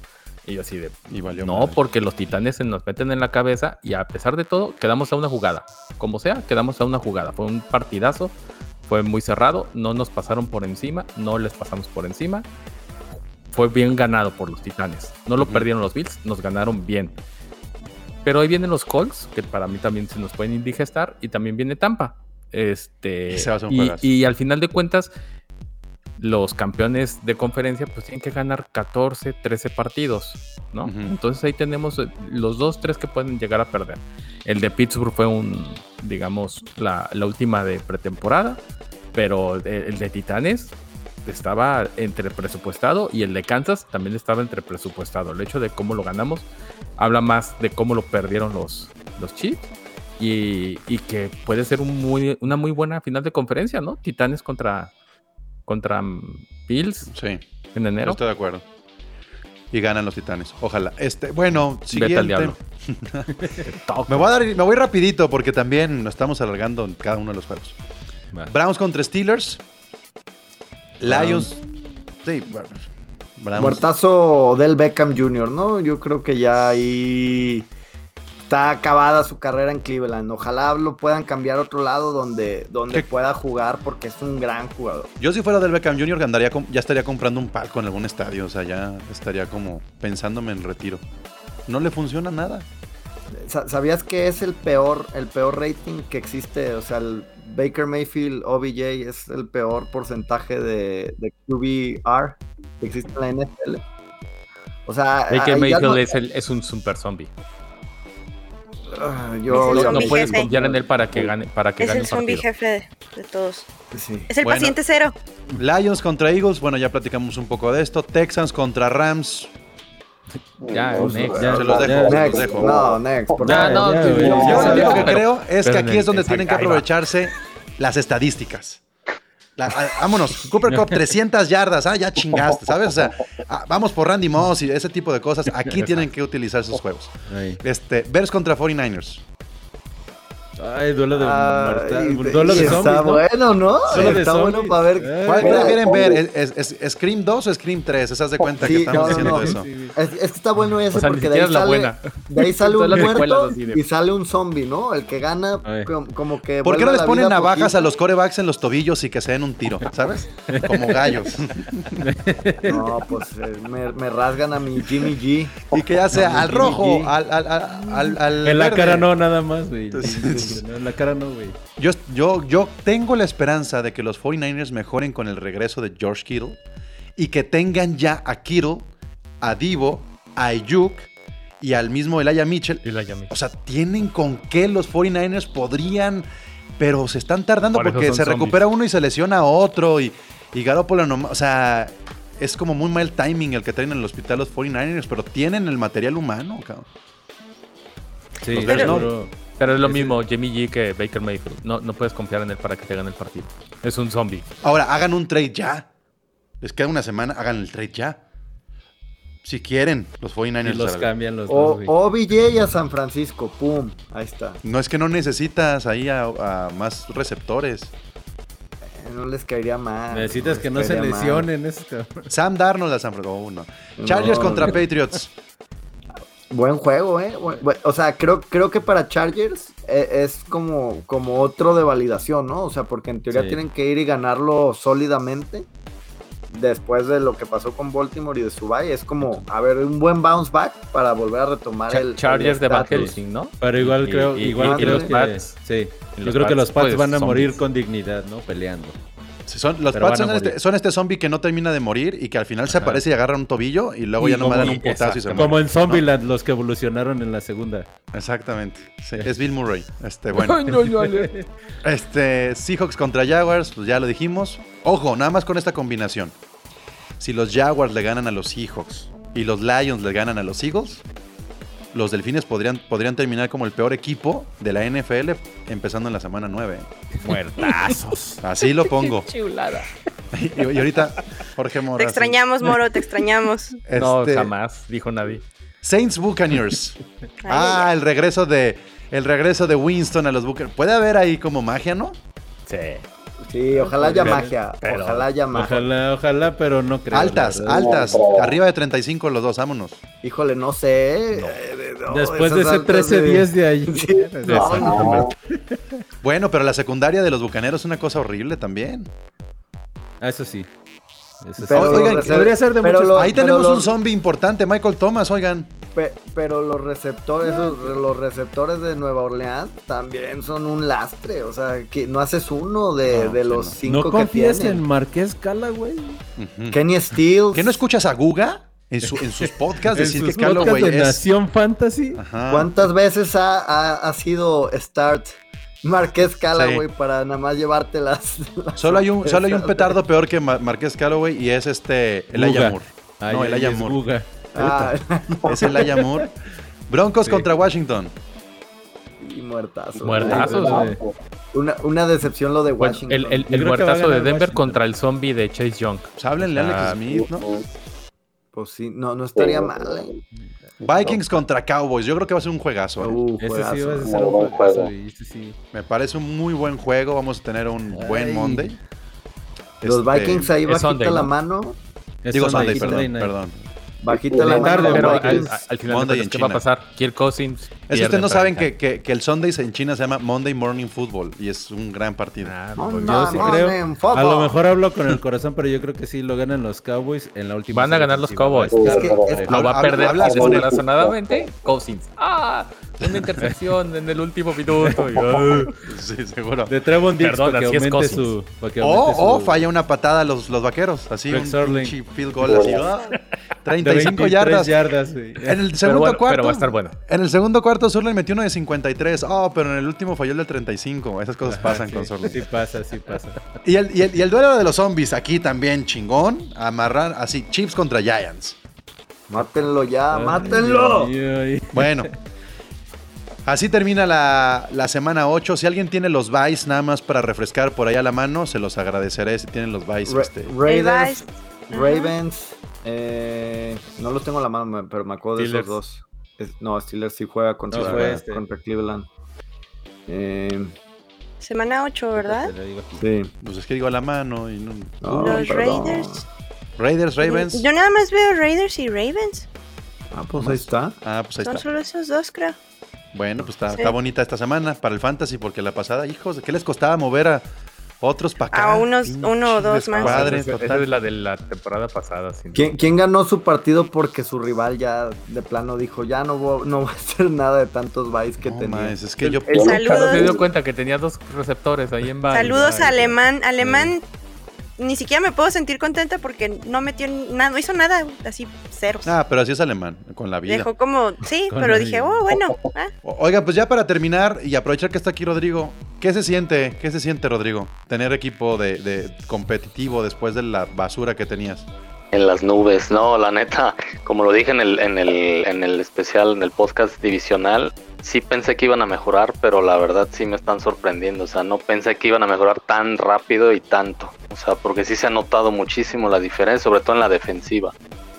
Y yo así de, Y valió no, madre. porque los titanes se nos meten en la cabeza y a pesar de todo, quedamos a una jugada. Como sea, quedamos a una jugada. Fue un partidazo, fue muy cerrado, no nos pasaron por encima, no les pasamos por encima. Fue bien ganado por los titanes. No lo perdieron los Bills, nos ganaron bien. Pero ahí vienen los Colts, que para mí también se nos pueden indigestar, y también viene Tampa. Este, y, y al final de cuentas, los campeones de conferencia pues tienen que ganar 14, 13 partidos, ¿no? Entonces ahí tenemos eh, los dos, tres que pueden llegar a perder. El de Pittsburgh fue un, digamos, la, la última de pretemporada, pero el, el de Titanes estaba entre presupuestado y el de Kansas también estaba entre presupuestado. El hecho de cómo lo ganamos habla más de cómo lo perdieron los, los Chiefs. Y, y que puede ser un muy, una muy buena final de conferencia, ¿no? Titanes contra, contra Bills Sí, en yo enero. estoy de acuerdo. Y ganan los titanes. Ojalá. Este, bueno, Vete al siguiente. diablo. Me voy a dar, me voy rapidito porque también nos estamos alargando en cada uno de los juegos. Browns contra Steelers. Lions. Sí, bueno. Browns. Muertazo del Beckham Jr., ¿no? Yo creo que ya ahí está acabada su carrera en Cleveland. Ojalá lo puedan cambiar a otro lado donde, donde ¿Qué? pueda jugar porque es un gran jugador. Yo si fuera del Beckham Jr. andaría ya estaría comprando un palco en algún estadio. O sea, ya estaría como pensándome en retiro. No le funciona nada. Sa- ¿Sabías que es el peor, el peor rating que existe? O sea, el Baker Mayfield OBJ es el peor porcentaje de, de QBR que existe en la NFL. O sea, Baker Mayfield no- es, el- es un super zombie. Ah, yo No, puedes jefe. confiar en él para que gane, para que Es gane el zombie jefe de, de todos. Sí. Es el Bueno. paciente cero. Lions contra Eagles. Bueno, ya platicamos un poco de esto. Texans contra Rams. Ya, No, next. Ya, se los ya, dejo. se los dejo. no, next. Ya, no, Yo lo único que creo es que aquí es donde tienen que aprovecharse las estadísticas. La- a- vámonos, Cooper Cup 300 yardas, ah, ya chingaste, ¿sabes? O sea, ah, vamos por Randy Moss y ese tipo de cosas. Aquí tienen que utilizar esos juegos. Este, Bears contra 49ers. Ay, duelo de duelo de está zombies, ¿no? bueno, ¿no? Duelo está bueno para ver. Eh. ¿Cuál prefieren ver? ¿Es, es, es Scream 2 o Scream 3? ¿Esas de cuenta que Sí, estamos no, no, diciendo no. eso? Sí, Es, es que está bueno ese O sea, ni porque de ahí, es sale, buena. de ahí sale un muerto y sale un zombie, ¿no? El que gana como que ¿Por qué no les ponen navajas poquito. a los corebacks en los tobillos y que se den un tiro? ¿Sabes? Como gallos. No, pues eh, me, me rasgan a mi Jimmy G. Y que ya sea al rojo, al, al, al, En la cara no, nada más, güey. Entonces- No, En la cara no, güey. Yo, yo, yo tengo la esperanza de que los 49ers mejoren con el regreso de George Kittle y que tengan ya a Kittle, a Divo, a Ayuk y al mismo Elijah Mitchell. Y la llamé. O sea, tienen con qué los 49ers podrían, pero se están tardando Por porque se zombies. recupera uno y se lesiona a otro y, y Garoppolo no, o sea, es como muy mal timing el que traen en el hospital los 49ers, pero tienen el material humano, cabrón. Sí, Pero- pero- Pero es lo mismo Jimmy G que Baker Mayfield. No, no puedes confiar en él para que te gane el partido. Es un zombie. Ahora, hagan un trade ya. Les queda una semana, hagan el trade ya. Si quieren, los 49ers. y los cambian los O, dos, güey. OBJ a San Francisco, pum, ahí está. No es que no necesitas ahí a, a más receptores. Eh, No les caería mal. Necesitas que no se lesionen. Sam Darnold a San Francisco. Oh, no. Chargers contra Patriots. Buen juego, ¿eh? Buen- buen- o sea, creo, creo que para Chargers eh, es como, como otro de validación, ¿no? O sea, porque en teoría Sí. tienen que ir y ganarlo sólidamente después de lo que pasó con Baltimore y de Subay. Es como, a ver, un buen bounce back para volver a retomar el. Chargers el de. Helsing, ¿no? Pero igual Y- creo, y- igual y creo los que, Pats. sí. Yo creo que los Pats pues, van a morir zombies. con dignidad, ¿no? Peleando. Son, los Pats son este, son este zombie que no termina de morir y que al final se aparece y agarra un tobillo y luego Y ya no me como- dan un putazo y se muere. Como en Zombieland, los que evolucionaron en la segunda. Exactamente. Sí, es Bill Murray. Este, bueno. Este, Seahawks contra Jaguars, pues ya lo dijimos. Ojo, nada más con esta combinación. Si los Jaguars le ganan a los Seahawks y los Lions le ganan a los Eagles, los Delfines podrían, podrían terminar como el peor equipo de la NFL empezando en la semana 9. Muertazos. Así lo pongo. Chulada. Y, y ahorita, Jorge Mora. Te extrañamos, Moro, te extrañamos. Este, No, jamás, dijo nadie. Saints Buccaneers. Ah, el regreso de el regreso de Winston a los Buccaneers. Puede haber ahí como magia, ¿no? Sí. Sí, ojalá haya Pero- magia. pero- ojalá haya magia. Ojalá, ojalá, pero no creo. altas, altas. Arriba de 35 los dos, vámonos. Híjole, no sé. eh, eh, no, Después de ese altas 13-10 de ahí. Sí. No, no. Bueno, pero la secundaria de los bucaneros es una cosa horrible también. Ah, eso sí. Eso sí. Pero Oigan, los debería ser de pero muchos- los- Ahí tenemos un zombie importante, Michael Thomas, oigan. Pe- pero los receptores, los receptores de Nueva Orleans también son un lastre. O sea, que no haces uno de, No, de los no. cinco ¿No que confías tienen. en Marqués Cala, güey? Kenny Stills. ¿Qué no escuchas a Guga en, su- en sus podcasts decir sus que de es... Nación Fantasy. Ajá. ¿Cuántas veces ha, ha- ha sido start Marqués Callaway Sí. para nada más llevarte las, las Solo hay un, solo hay un petardo peor que Ma- Marqués Callaway y es este Elijah Guga. Moore. Ay, no, ay, Elijah es Moore. Guga. Ah, Es Elijah Moore. Broncos Sí. contra Washington. y muertazo. Muertazos, Una, una decepción lo de Bueno, Washington. el, el, el muertazo de Denver Washington. contra el zombie de Chase Young. Pues háblenle a Ah, Alex Smith, ¿no? Pues sí, no, no estaría mal. ¿eh? Vikings contra Cowboys. Yo creo que va a ser un juegazo. ¿eh? Uh, Ese sí va a ser un buen juegazo, juego. sí. Me parece un muy buen juego. Vamos a tener un buen Ay. Monday. Los Este, Vikings ahí es bajita Sunday, la ¿no? mano. Es Digo Sunday, Sunday, perdón, perdón. Bajita la En la mano. tarde, Pero al, final de en cuentas, ¿qué va a pasar? Kirk Cousins. Es que ustedes no en saben que, que, que el Sundays en China se llama Monday Morning Football y es un gran partido. Ah, No, pues, Yo sí creo. A lo mejor hablo con el corazón, pero yo creo que sí lo ganan los Cowboys en la última. Van a ganar los. Cowboys. Es que- parejo. es- Lo va a perder descorazonadamente Cousins. ¡Ah! Una intercepción en el último minuto. Sí, seguro. De Trevon Diggs Perdón, para que aumente su. para que O, aumente o su- falla una patada a los, los vaqueros. Así Greg un field goal así. ah, de 35 23 yardas. yardas. En el Pero segundo bueno, cuarto. pero va a estar bueno. En el segundo cuarto, Surling metió uno de 53. Oh, pero en el último falló el de 35. Esas cosas pasan sí, con Surling. Sí pasa, sí pasa. Y, el, y, el, y el duelo de los zombies aquí también chingón. Amarrar así, Chiefs contra Giants. Mátenlo ya, Ay, mátenlo. ay, ay. Bueno. Así termina la, la semana 8. Si alguien tiene los Vice nada más para refrescar por ahí a la mano, se los agradeceré si tienen los Vice. Ra- este. Raiders. Ravens, eh, no los tengo a la mano, pero me acuerdo de Steelers. esos dos. Es- no, Steelers sí juega contra, No, fue este. contra Cleveland. Eh, Semana 8, ¿verdad? Sí. Pues es que digo a la mano y no. No, Los perdón. Raiders. Raiders, Ravens. Yo nada más veo Raiders y Ravens. Ah, pues ahí está. Ah, pues ahí Son está. solo esos dos, creo. Bueno, pues está, Sí. está bonita esta semana para el fantasy porque la pasada, hijos, ¿qué les costaba mover a otros para acá? A unos- uno o dos más. Esa- esa es la de la temporada pasada. sin ¿Quién, quién ganó su partido porque su rival ya de plano dijo, ya no voy, no voy a hacer nada de tantos bytes que No, tenía? es que yo. El Saludos. Se dio cuenta que tenía dos receptores ahí en bye. Saludos Bye. a Alemán. Alemán, ni siquiera me puedo sentir contenta porque no metió nada, no hizo nada, así cero. Ah, pero así es alemán, con la vida. Dejó como, sí, pero dije, vida. oh, bueno. ah. O- Oiga, pues ya para terminar y aprovechar que está aquí Rodrigo, ¿qué se siente? ¿Qué se siente, Rodrigo? Tener equipo de, de competitivo después de la basura que tenías. En las nubes, no, la neta, como lo dije en el, en el, en el especial, en el podcast divisional, sí pensé que iban a mejorar, pero la verdad sí me están sorprendiendo, o sea, no pensé que iban a mejorar tan rápido y tanto, o sea, porque sí se ha notado muchísimo la diferencia, sobre todo en la defensiva,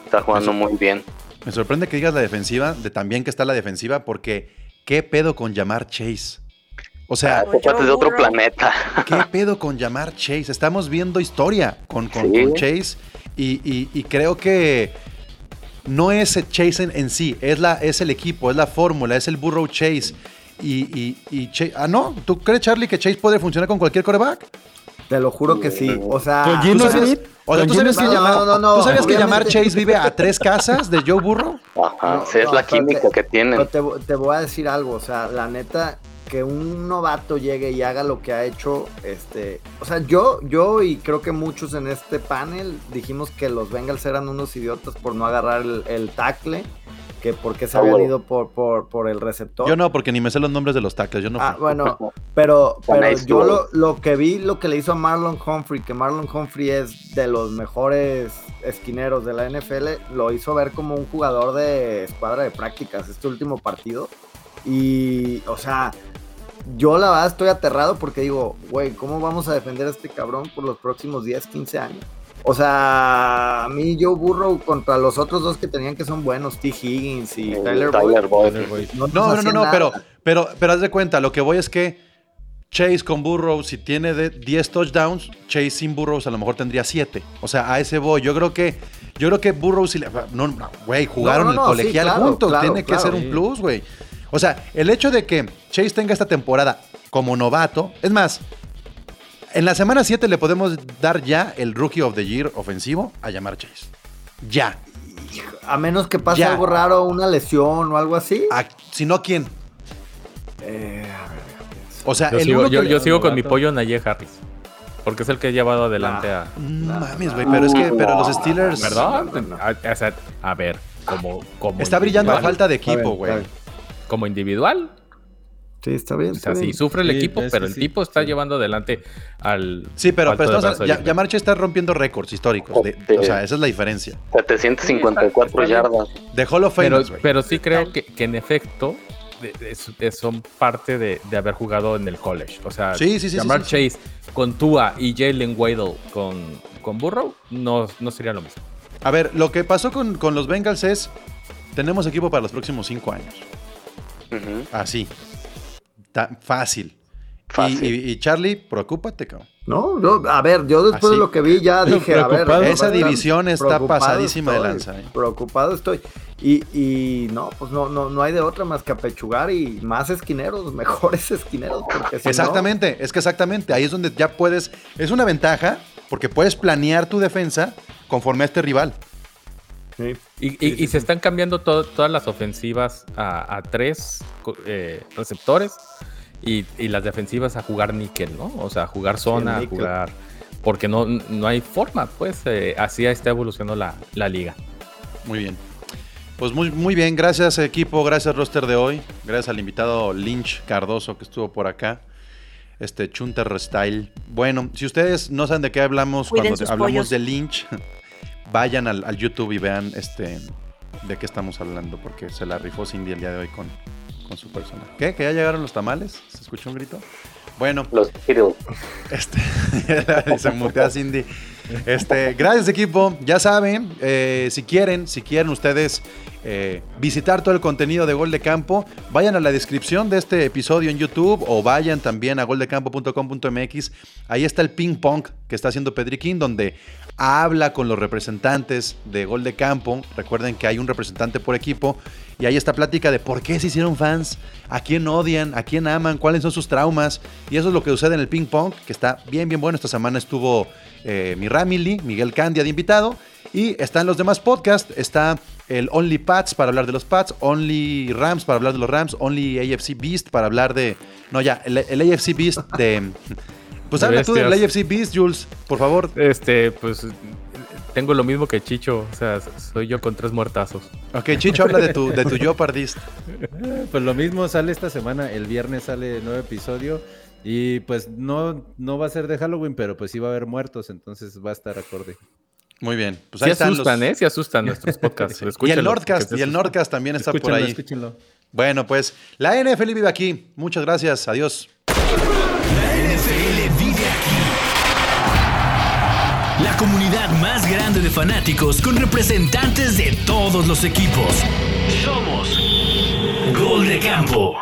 está jugando muy bien. Me sorprende que digas la defensiva, de tan bien que está la defensiva, porque ¿qué pedo con llamar Chase? O Ah, sea, ese es de otro planeta. ¿qué pedo con llamar Chase? Estamos viendo historia con, con- Sí. con Chase y, y- y creo que no es el Chase en, en sí, es, la, es el equipo, es la fórmula, es el Burrow Chase. Y, y, y Chase- ah, no, ¿tú crees, Charlie, que Chase puede funcionar con cualquier coreback? Te lo juro que sí. O sea, Con ¿Tú sabías, Smith? o sea, ¿Con ¿tú sabías que, llamar, No, no, no, ¿tú sabías que llamar Chase vive a tres casas de Joe Burrow? Ajá, No, sí, es no, la química te- que tienen. Pero te, te voy a decir algo, o sea, la neta, que un novato llegue y haga lo que ha hecho, este, o sea, yo, yo y creo que muchos en este panel dijimos que los Bengals eran unos idiotas por no agarrar el, el tackle, que porque se habían bueno. ido por, por, por el receptor. Yo no, porque ni me sé los nombres de los tackles, yo no Ah, bueno, pero, pero yo lo, lo que vi, lo que le hizo a Marlon Humphrey, que Marlon Humphrey es de los mejores esquineros de la NFL, lo hizo ver como un jugador de escuadra de prácticas este último partido. Y, o sea, yo la verdad estoy aterrado porque digo, güey, ¿cómo vamos a defender a este cabrón por los próximos 10, 15 años? O sea, a mí Joe Burrow contra los otros dos que tenían que son buenos, T. Higgins y Tyler, Tyler Boyd, Boyd. no, No, no, no, pero, pero, pero haz de cuenta, lo que voy es que Chase con Burrow, si tiene de 10 touchdowns, Chase sin Burrows a lo mejor tendría 7. O sea, a ese voy. Yo creo que, yo creo que Burrow si le. No, no, güey, jugaron No, no, el sí, colegial claro, juntos. claro, tiene que ser un plus, güey. O sea, el hecho de que Chase tenga esta temporada como novato, es más, en la semana 7 le podemos dar ya el Rookie of the Year ofensivo a llamar Chase. Ya. A menos que pase Ya. algo raro, una lesión o algo así. Si no, ¿quién? Eh, O sea, Yo el sigo, yo, sigo con mi pollo Najee Harris. Porque es el que he llevado adelante a. No mames, güey, pero es que pero los Steelers. No. A, a ver, como, como Está brillando a falta de equipo, güey. Como individual. Sí, está bien. O sea, sí, bien. sufre el Sí, equipo, pero el sí, tipo está sí. llevando adelante al. Sí, pero, estamos- ya, de- Yamarche está rompiendo récords históricos. de- Sí. o sea, esa es la diferencia. 754 Sí, está- está yardas. De Hall of Pero, Fame, pero sí creo que, que en efecto son parte de, de haber jugado en el college. O sea, Sí, sí, sí, llamar sí, Chase con Tua y Jalen Waddle con, con Burrow no, no sería lo mismo. A ver, lo que pasó con, con los Bengals es. Tenemos equipo para los próximos cinco años. Así. Tan fácil. Y, Fácil. y- y Charlie, preocúpate, cabrón. No, yo, a ver, yo después Así. de lo que vi ya dije, a ver. Esa división está pasadísima de lanza, ¿eh? Preocupado estoy. Y, y no, pues no, no, no hay de otra más que apechugar y más esquineros, mejores esquineros. Porque si no- Exactamente, es que exactamente. Ahí es donde ya puedes. Es una ventaja porque puedes planear tu defensa conforme a este rival. Sí. Y, y- y se están cambiando to- todas las ofensivas a, a tres eh, receptores y, y las defensivas a jugar níquel, ¿no? O sea, a jugar zona, a jugar. Porque no, no hay forma, pues eh, así está evolucionando la, la liga. Muy bien. Pues muy, muy bien, gracias equipo, gracias roster de hoy, gracias al invitado Lynch Cardoso que estuvo por acá, este Chunter Style. Bueno, si ustedes no saben de qué hablamos Cuiden cuando hablamos pollos. de Lynch, vayan al, al YouTube y vean este de qué estamos hablando, porque se la rifó Cindy el día de hoy con, con su persona. ¿Qué? ¿Que ya llegaron los tamales? ¿Se escuchó un grito? Bueno, Los Beatles. este, se mutea Cindy. Este, gracias equipo. Ya saben, eh, si quieren, si quieren ustedes eh, visitar todo el contenido de Gol de Campo, vayan a la descripción de este episodio en YouTube o vayan también a goldecampo.com.mx. Ahí está el ping pong que está haciendo Pedriquín, donde habla con los representantes de Gol de Campo. Recuerden que hay un representante por equipo y hay esta plática de por qué se hicieron fans, a quién odian, a quién aman, cuáles son sus traumas. Y eso es lo que sucede en el ping pong, que está bien, bien bueno. Esta semana estuvo eh, mi Ramily, Miguel Candia de invitado. Y están los demás podcasts. Está el Only Pats para hablar de los Pats, Only Rams para hablar de los Rams, Only AFC Beast para hablar de. No, ya, el, el AFC Beast de. Pues habla tú del. AFC Beast, Jules, por favor. Este, pues tengo lo mismo que Chicho. O sea, soy yo con tres muertazos. Ok, Chicho, habla de tu, de tu Jeopardist. Pues lo mismo sale esta semana, el viernes sale nuevo episodio y pues no, no va a ser de Halloween, pero pues sí va a haber muertos, entonces va a estar acorde. Muy bien. Pues Sí ahí están asustan, los- ¿eh? Sí asustan nuestros podcasts. Y el Nordcast, y el Nordcast también está por Escúchenlo, ahí. escúchenlo. Bueno, pues la NFL vive aquí. Muchas gracias. Adiós. La NFL vive aquí. La comunidad más grande de fanáticos con representantes de todos los equipos. Somos Gol de campo.